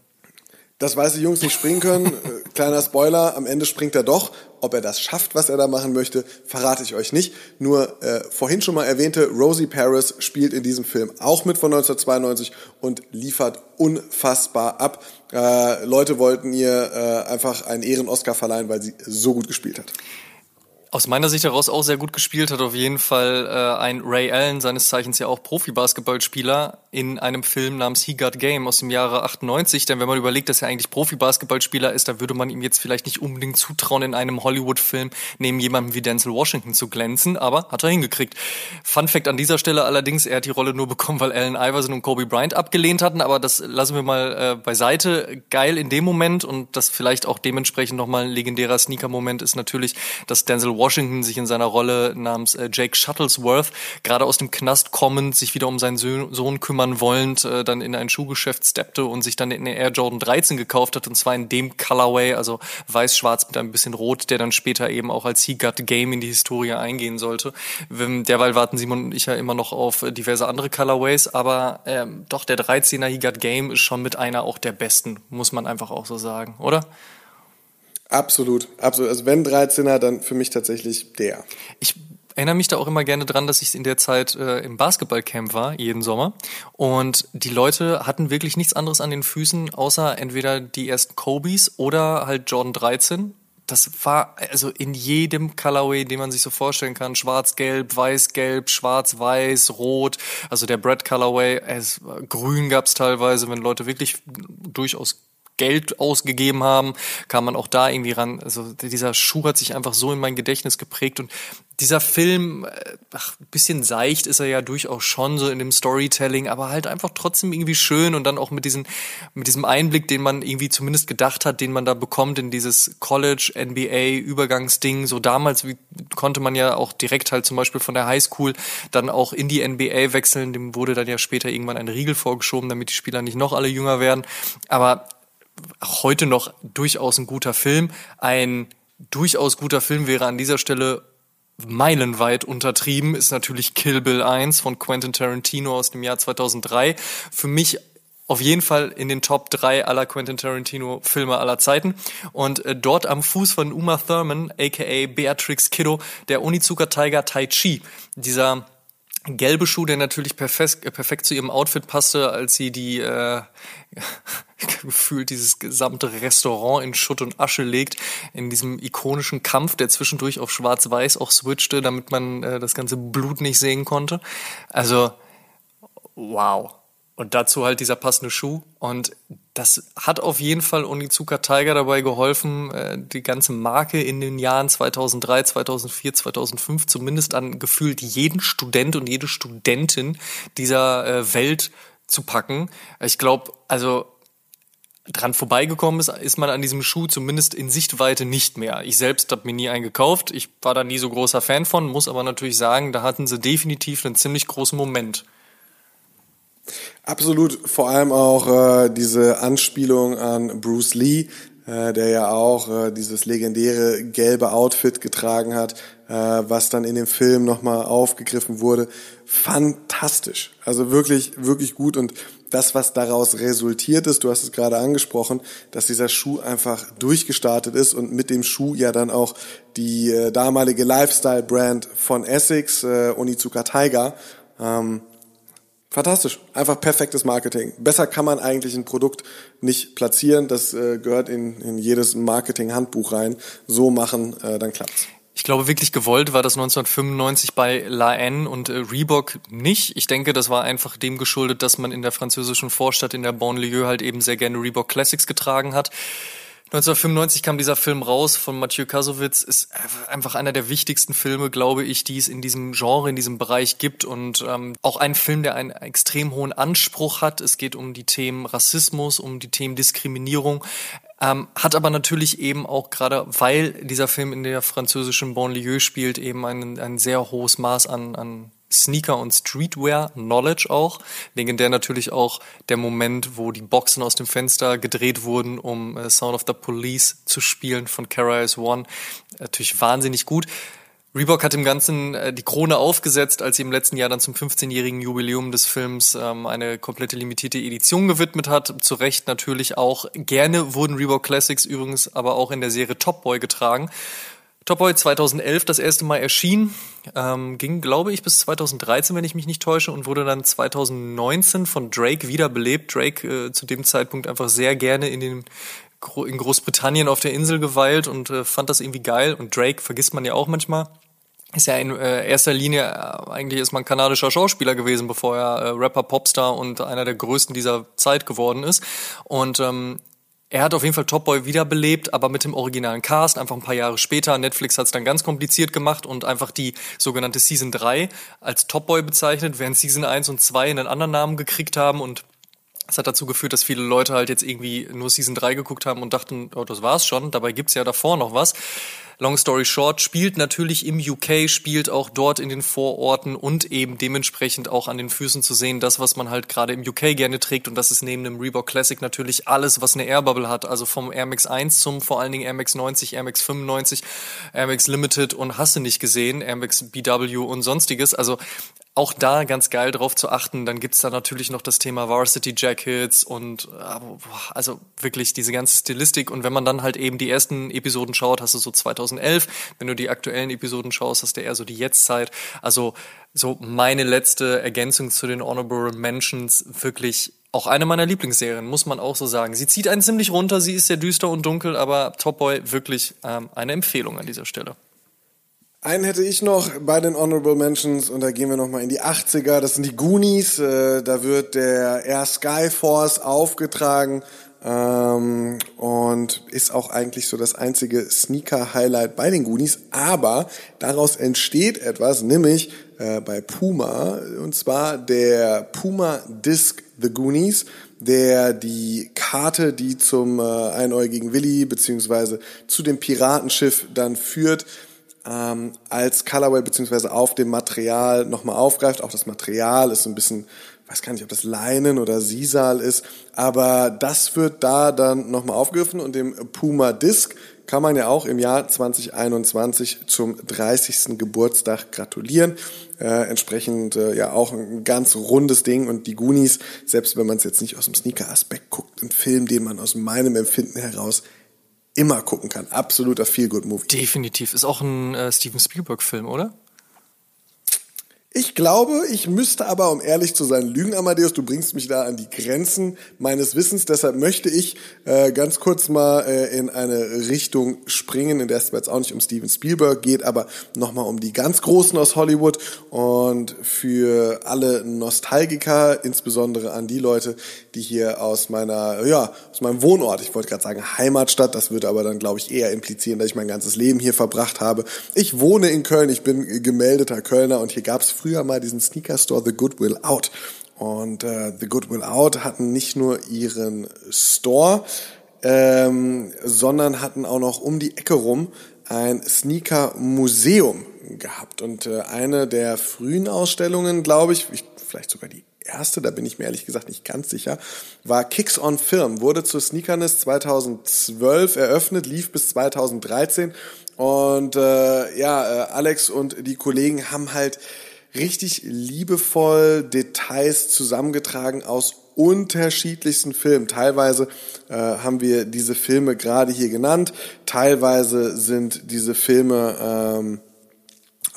Dass weiße Jungs nicht springen können. Äh, kleiner Spoiler, am Ende springt er doch. Ob er das schafft, was er da machen möchte, verrate ich euch nicht. Nur äh, vorhin schon mal erwähnte Rosie Paris spielt in diesem Film auch mit von 1992 und liefert unfassbar ab. Äh, Leute wollten ihr äh, einfach einen Ehren-Oscar verleihen, weil sie so gut gespielt hat aus meiner Sicht heraus auch sehr gut gespielt hat auf jeden Fall äh, ein Ray Allen, seines Zeichens ja auch Profi-Basketballspieler, in einem Film namens He Got Game aus dem Jahre 98. Denn wenn man überlegt, dass er eigentlich Profi-Basketballspieler ist, dann würde man ihm jetzt vielleicht nicht unbedingt zutrauen, in einem Hollywood-Film neben jemandem wie Denzel Washington zu glänzen, aber hat er hingekriegt. Fun Fact an dieser Stelle allerdings, er hat die Rolle nur bekommen, weil Allen Iverson und Kobe Bryant abgelehnt hatten, aber das lassen wir mal äh, beiseite. Geil in dem Moment und das vielleicht auch dementsprechend nochmal ein legendärer Sneaker-Moment ist natürlich, dass Denzel Washington sich in seiner Rolle namens äh, Jake Shuttlesworth gerade aus dem Knast kommend sich wieder um seinen Sohn kümmern wollend äh, dann in ein Schuhgeschäft steppte und sich dann in Air Jordan 13 gekauft hat und zwar in dem Colorway, also weiß-schwarz mit ein bisschen rot, der dann später eben auch als He Got Game in die Historie eingehen sollte. Derweil warten Simon und ich ja immer noch auf diverse andere Colorways, aber ähm, doch der 13er He Got Game ist schon mit einer auch der besten, muss man einfach auch so sagen, oder? Absolut, absolut. Also wenn 13er, dann für mich tatsächlich der. Ich erinnere mich da auch immer gerne dran, dass ich in der Zeit äh, im Basketballcamp war, jeden Sommer. Und die Leute hatten wirklich nichts anderes an den Füßen, außer entweder die ersten Kobe's oder halt Jordan 13. Das war also in jedem Colorway, den man sich so vorstellen kann. Schwarz-Gelb, Weiß-Gelb, Schwarz-Weiß, Rot. Also der Brad Colorway. Es, grün gab's teilweise, wenn Leute wirklich durchaus Geld ausgegeben haben, kam man auch da irgendwie ran. Also dieser Schuh hat sich einfach so in mein Gedächtnis geprägt und dieser Film, äh, ach, bisschen seicht ist er ja durchaus schon so in dem Storytelling, aber halt einfach trotzdem irgendwie schön und dann auch mit diesem, mit diesem Einblick, den man irgendwie zumindest gedacht hat, den man da bekommt in dieses College, NBA, Übergangsding. So damals wie, konnte man ja auch direkt halt zum Beispiel von der Highschool dann auch in die NBA wechseln. Dem wurde dann ja später irgendwann ein Riegel vorgeschoben, damit die Spieler nicht noch alle jünger werden. Aber heute noch durchaus ein guter Film. Ein durchaus guter Film wäre an dieser Stelle meilenweit untertrieben, ist natürlich Kill Bill 1 von Quentin Tarantino aus dem Jahr 2003. Für mich auf jeden Fall in den Top 3 aller Quentin Tarantino Filme aller Zeiten. Und äh, dort am Fuß von Uma Thurman, aka Beatrix Kiddo, der Onizuka Tiger Tai Chi. Dieser gelbe Schuh, der natürlich perfekt, äh, perfekt zu ihrem Outfit passte, als sie die äh, gefühlt dieses gesamte Restaurant in Schutt und Asche legt, in diesem ikonischen Kampf, der zwischendurch auf Schwarz-Weiß auch switchte, damit man äh, das ganze Blut nicht sehen konnte. Also, wow. Und dazu halt dieser passende Schuh. Und das hat auf jeden Fall Onizuka Tiger dabei geholfen, äh, die ganze Marke in den Jahren 2003, 2004, 2005 zumindest an gefühlt jeden Student und jede Studentin dieser äh, Welt zu packen. Ich glaube, also dran vorbeigekommen ist, ist man an diesem Schuh zumindest in Sichtweite nicht mehr. Ich selbst habe mir nie einen gekauft. Ich war da nie so großer Fan von, muss aber natürlich sagen, da hatten sie definitiv einen ziemlich großen Moment. Absolut, vor allem auch äh, diese Anspielung an Bruce Lee, äh, der ja auch äh, dieses legendäre gelbe Outfit getragen hat, äh, was dann in dem Film nochmal aufgegriffen wurde. Fantastisch, also wirklich, wirklich gut. Und das, was daraus resultiert ist, du hast es gerade angesprochen, dass dieser Schuh einfach durchgestartet ist und mit dem Schuh ja dann auch die äh, damalige Lifestyle-Brand von Essex, äh, Onizuka Tiger, ähm, Fantastisch. Einfach perfektes Marketing. Besser kann man eigentlich ein Produkt nicht platzieren. Das äh, gehört in, in jedes Marketing-Handbuch rein. So machen, äh, dann klappt's. Ich glaube, wirklich gewollt war das 1995 bei La N und äh, Reebok nicht. Ich denke, das war einfach dem geschuldet, dass man in der französischen Vorstadt in der Banlieue halt eben sehr gerne Reebok Classics getragen hat. 1995 kam dieser Film raus von Mathieu Kasowitz. Ist einfach einer der wichtigsten Filme, glaube ich, die es in diesem Genre, in diesem Bereich gibt. Und ähm, auch ein Film, der einen extrem hohen Anspruch hat. Es geht um die Themen Rassismus, um die Themen Diskriminierung. Ähm, hat aber natürlich eben auch gerade, weil dieser Film in der französischen Banlieue spielt, eben ein, ein sehr hohes Maß an, an Sneaker und Streetwear Knowledge auch. Legendär natürlich auch der Moment, wo die Boxen aus dem Fenster gedreht wurden, um äh, Sound of the Police zu spielen von Kara One. Natürlich wahnsinnig gut. Reebok hat dem Ganzen äh, die Krone aufgesetzt, als sie im letzten Jahr dann zum 15-jährigen Jubiläum des Films ähm, eine komplette limitierte Edition gewidmet hat. Zu Recht natürlich auch. Gerne wurden Reebok Classics übrigens aber auch in der Serie Top Boy getragen. Top Boy 2011 das erste Mal erschien, ähm, ging, glaube ich, bis 2013, wenn ich mich nicht täusche, und wurde dann 2019 von Drake wiederbelebt. Drake äh, zu dem Zeitpunkt einfach sehr gerne in den in Großbritannien auf der Insel geweilt und äh, fand das irgendwie geil. Und Drake vergisst man ja auch manchmal ist ja in äh, erster Linie äh, eigentlich ist man kanadischer Schauspieler gewesen, bevor er äh, Rapper, Popstar und einer der größten dieser Zeit geworden ist. Und ähm, er hat auf jeden Fall Top Boy wiederbelebt, aber mit dem originalen Cast, einfach ein paar Jahre später. Netflix hat es dann ganz kompliziert gemacht und einfach die sogenannte Season 3 als Top Boy bezeichnet, während Season 1 und 2 einen anderen Namen gekriegt haben und das hat dazu geführt, dass viele Leute halt jetzt irgendwie nur Season 3 geguckt haben und dachten, oh, das war's schon. Dabei gibt's ja davor noch was. Long Story Short spielt natürlich im UK, spielt auch dort in den Vororten und eben dementsprechend auch an den Füßen zu sehen, das, was man halt gerade im UK gerne trägt. Und das ist neben dem Reebok Classic natürlich alles, was eine Airbubble hat, also vom Air Max 1 zum vor allen Dingen Air Max 90, Air Max 95, Air Max Limited und hast du nicht gesehen, Air Max BW und sonstiges, also auch da ganz geil drauf zu achten. Dann gibt's da natürlich noch das Thema Varsity Jackets und äh, also wirklich diese ganze Stilistik. Und wenn man dann halt eben die ersten Episoden schaut, hast du so 2011. Wenn du die aktuellen Episoden schaust, hast du eher so die Jetztzeit. Also so meine letzte Ergänzung zu den Honorable Mentions wirklich auch eine meiner Lieblingsserien, muss man auch so sagen. Sie zieht einen ziemlich runter, sie ist sehr düster und dunkel, aber Top Boy wirklich ähm, eine Empfehlung an dieser Stelle. Einen hätte ich noch bei den Honorable Mentions und da gehen wir nochmal in die 80er. Das sind die Goonies. Äh, da wird der Air Skyforce aufgetragen ähm, und ist auch eigentlich so das einzige Sneaker-Highlight bei den Goonies. Aber daraus entsteht etwas, nämlich äh, bei Puma und zwar der Puma Disc The Goonies der die Karte, die zum äh, einäugigen Willi beziehungsweise zu dem Piratenschiff dann führt, ähm, als Colorway beziehungsweise auf dem Material nochmal aufgreift. Auch das Material ist so ein bisschen, weiß gar nicht, ob das Leinen oder Sisal ist, aber das wird da dann nochmal aufgegriffen und dem Puma Disc kann man ja auch im Jahr 2021 zum 30. Geburtstag gratulieren. Äh, entsprechend äh, ja auch ein ganz rundes Ding und die Goonies, selbst wenn man es jetzt nicht aus dem Sneaker-Aspekt guckt, ein Film, den man aus meinem Empfinden heraus immer gucken kann. Absoluter Feel-Good-Movie. Definitiv. Ist auch ein äh, Steven Spielberg-Film, oder? Ich glaube, ich müsste aber, um ehrlich zu sein, lügen, Amadeus. Du bringst mich da an die Grenzen meines Wissens. Deshalb möchte ich äh, ganz kurz mal äh, in eine Richtung springen, in der es jetzt auch nicht um Steven Spielberg geht, aber nochmal um die ganz Großen aus Hollywood. Und für alle Nostalgiker, insbesondere an die Leute, die hier aus meiner, ja, aus meinem Wohnort, ich wollte gerade sagen Heimatstadt, das würde aber dann, glaube ich, eher implizieren, dass ich mein ganzes Leben hier verbracht habe. Ich wohne in Köln, ich bin gemeldeter Kölner und hier gab es früher mal diesen Sneaker Store The Goodwill Out. Und äh, The Goodwill Out hatten nicht nur ihren Store, ähm, sondern hatten auch noch um die Ecke rum ein Sneaker-Museum gehabt. Und äh, eine der frühen Ausstellungen, glaube ich, ich, vielleicht sogar die erste, da bin ich mir ehrlich gesagt nicht ganz sicher, war Kicks on Film, wurde zur Sneakerness 2012 eröffnet, lief bis 2013 und äh, ja, äh, Alex und die Kollegen haben halt richtig liebevoll Details zusammengetragen aus unterschiedlichsten Filmen. Teilweise äh, haben wir diese Filme gerade hier genannt, teilweise sind diese Filme ähm,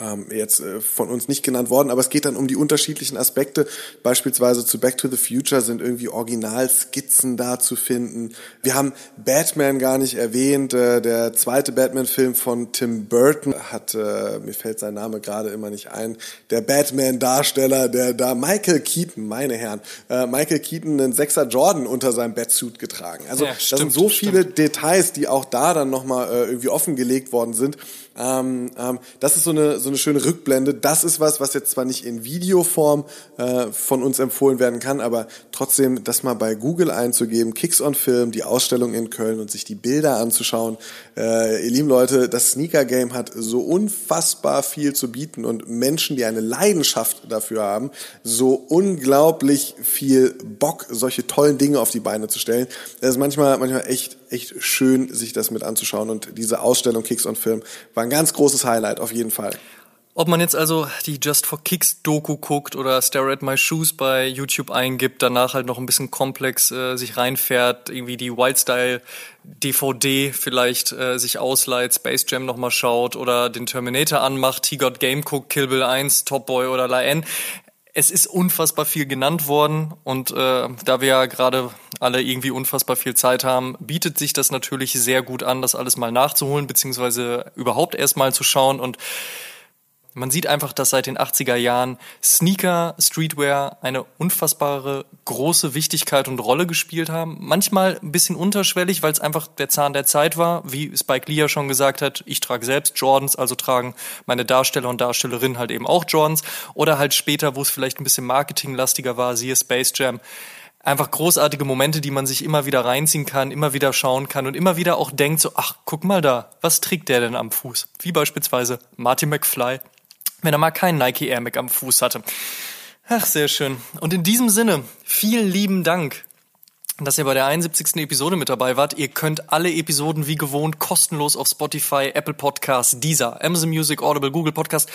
ähm, jetzt äh, von uns nicht genannt worden, aber es geht dann um die unterschiedlichen Aspekte. Beispielsweise zu Back to the Future sind irgendwie Originalskizzen da zu finden. Wir haben Batman gar nicht erwähnt. Äh, der zweite Batman-Film von Tim Burton hat, äh, mir fällt sein Name gerade immer nicht ein, der Batman-Darsteller, der da Michael Keaton, meine Herren, äh, Michael Keaton einen Sechser Jordan unter seinem Batsuit getragen. Also ja, stimmt, das sind so viele stimmt. Details, die auch da dann nochmal äh, irgendwie offengelegt worden sind. Ähm, ähm, das ist so eine, so eine schöne Rückblende. Das ist was, was jetzt zwar nicht in Videoform äh, von uns empfohlen werden kann, aber trotzdem das mal bei Google einzugeben, Kicks on Film, die Ausstellung in Köln und sich die Bilder anzuschauen. Äh, ihr lieben Leute, das Sneaker Game hat so unfassbar viel zu bieten und Menschen, die eine Leidenschaft dafür haben, so unglaublich viel Bock, solche tollen Dinge auf die Beine zu stellen. Das ist manchmal, manchmal echt, echt schön, sich das mit anzuschauen und diese Ausstellung Kicks on Film war ein ganz großes Highlight auf jeden Fall. Ob man jetzt also die Just for Kicks Doku guckt oder Stare at My Shoes bei YouTube eingibt, danach halt noch ein bisschen komplex äh, sich reinfährt, irgendwie die Wildstyle DVD vielleicht äh, sich ausleiht, Space Jam nochmal schaut oder den Terminator anmacht, He Got Game Cook, Kill Bill 1, Top Boy oder La N. Es ist unfassbar viel genannt worden und äh, da wir ja gerade alle irgendwie unfassbar viel Zeit haben, bietet sich das natürlich sehr gut an, das alles mal nachzuholen, beziehungsweise überhaupt erst mal zu schauen. Und man sieht einfach, dass seit den 80er Jahren Sneaker, Streetwear eine unfassbare große Wichtigkeit und Rolle gespielt haben. Manchmal ein bisschen unterschwellig, weil es einfach der Zahn der Zeit war. Wie Spike Lee ja schon gesagt hat, ich trage selbst Jordans, also tragen meine Darsteller und Darstellerinnen halt eben auch Jordans. Oder halt später, wo es vielleicht ein bisschen marketinglastiger war, siehe Space Jam einfach großartige Momente, die man sich immer wieder reinziehen kann, immer wieder schauen kann und immer wieder auch denkt so, ach, guck mal da, was trägt der denn am Fuß? Wie beispielsweise Marty McFly wenn er mal keinen Nike Air Mac am Fuß hatte. Ach, sehr schön. Und in diesem Sinne, vielen lieben Dank, dass ihr bei der 71. Episode mit dabei wart. Ihr könnt alle Episoden wie gewohnt kostenlos auf Spotify, Apple Podcasts, Deezer, Amazon Music, Audible, Google Podcast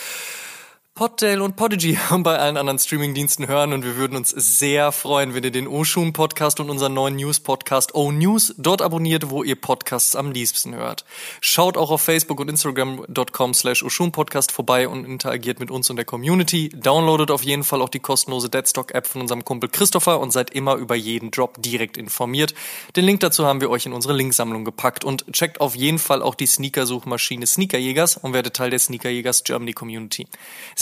Poddale und Podigy bei allen anderen Streamingdiensten hören und wir würden uns sehr freuen, wenn ihr den Oshun Podcast und unseren neuen News Podcast O News dort abonniert, wo ihr Podcasts am liebsten hört. Schaut auch auf Facebook und Instagram.com slash Oshun Podcast vorbei und interagiert mit uns und der Community. Downloadet auf jeden Fall auch die kostenlose Deadstock App von unserem Kumpel Christopher und seid immer über jeden Drop direkt informiert. Den Link dazu haben wir euch in unsere Linksammlung gepackt und checkt auf jeden Fall auch die Sneaker-Suchmaschine Sneakerjägers und werdet Teil der Sneakerjägers Germany Community.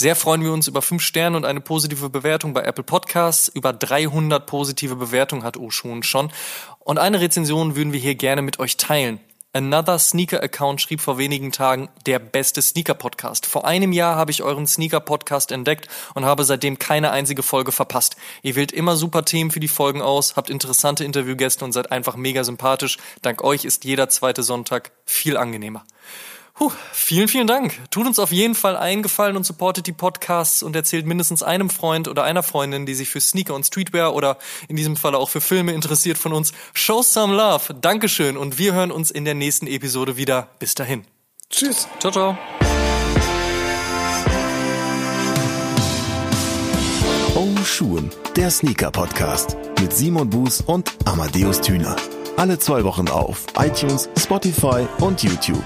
Sehr freuen wir uns über fünf Sterne und eine positive Bewertung bei Apple Podcasts. Über 300 positive Bewertungen hat Oshun schon. Und eine Rezension würden wir hier gerne mit euch teilen. Another Sneaker Account schrieb vor wenigen Tagen der beste Sneaker Podcast. Vor einem Jahr habe ich euren Sneaker Podcast entdeckt und habe seitdem keine einzige Folge verpasst. Ihr wählt immer super Themen für die Folgen aus, habt interessante Interviewgäste und seid einfach mega sympathisch. Dank euch ist jeder zweite Sonntag viel angenehmer. Puh, vielen, vielen Dank. Tut uns auf jeden Fall eingefallen und supportet die Podcasts und erzählt mindestens einem Freund oder einer Freundin, die sich für Sneaker und Streetwear oder in diesem Falle auch für Filme interessiert von uns. Show some love. Dankeschön und wir hören uns in der nächsten Episode wieder. Bis dahin. Tschüss. Ciao, ciao. Oh Schuhen, der Sneaker-Podcast mit Simon Buß und Amadeus Thüner. Alle zwei Wochen auf iTunes, Spotify und YouTube.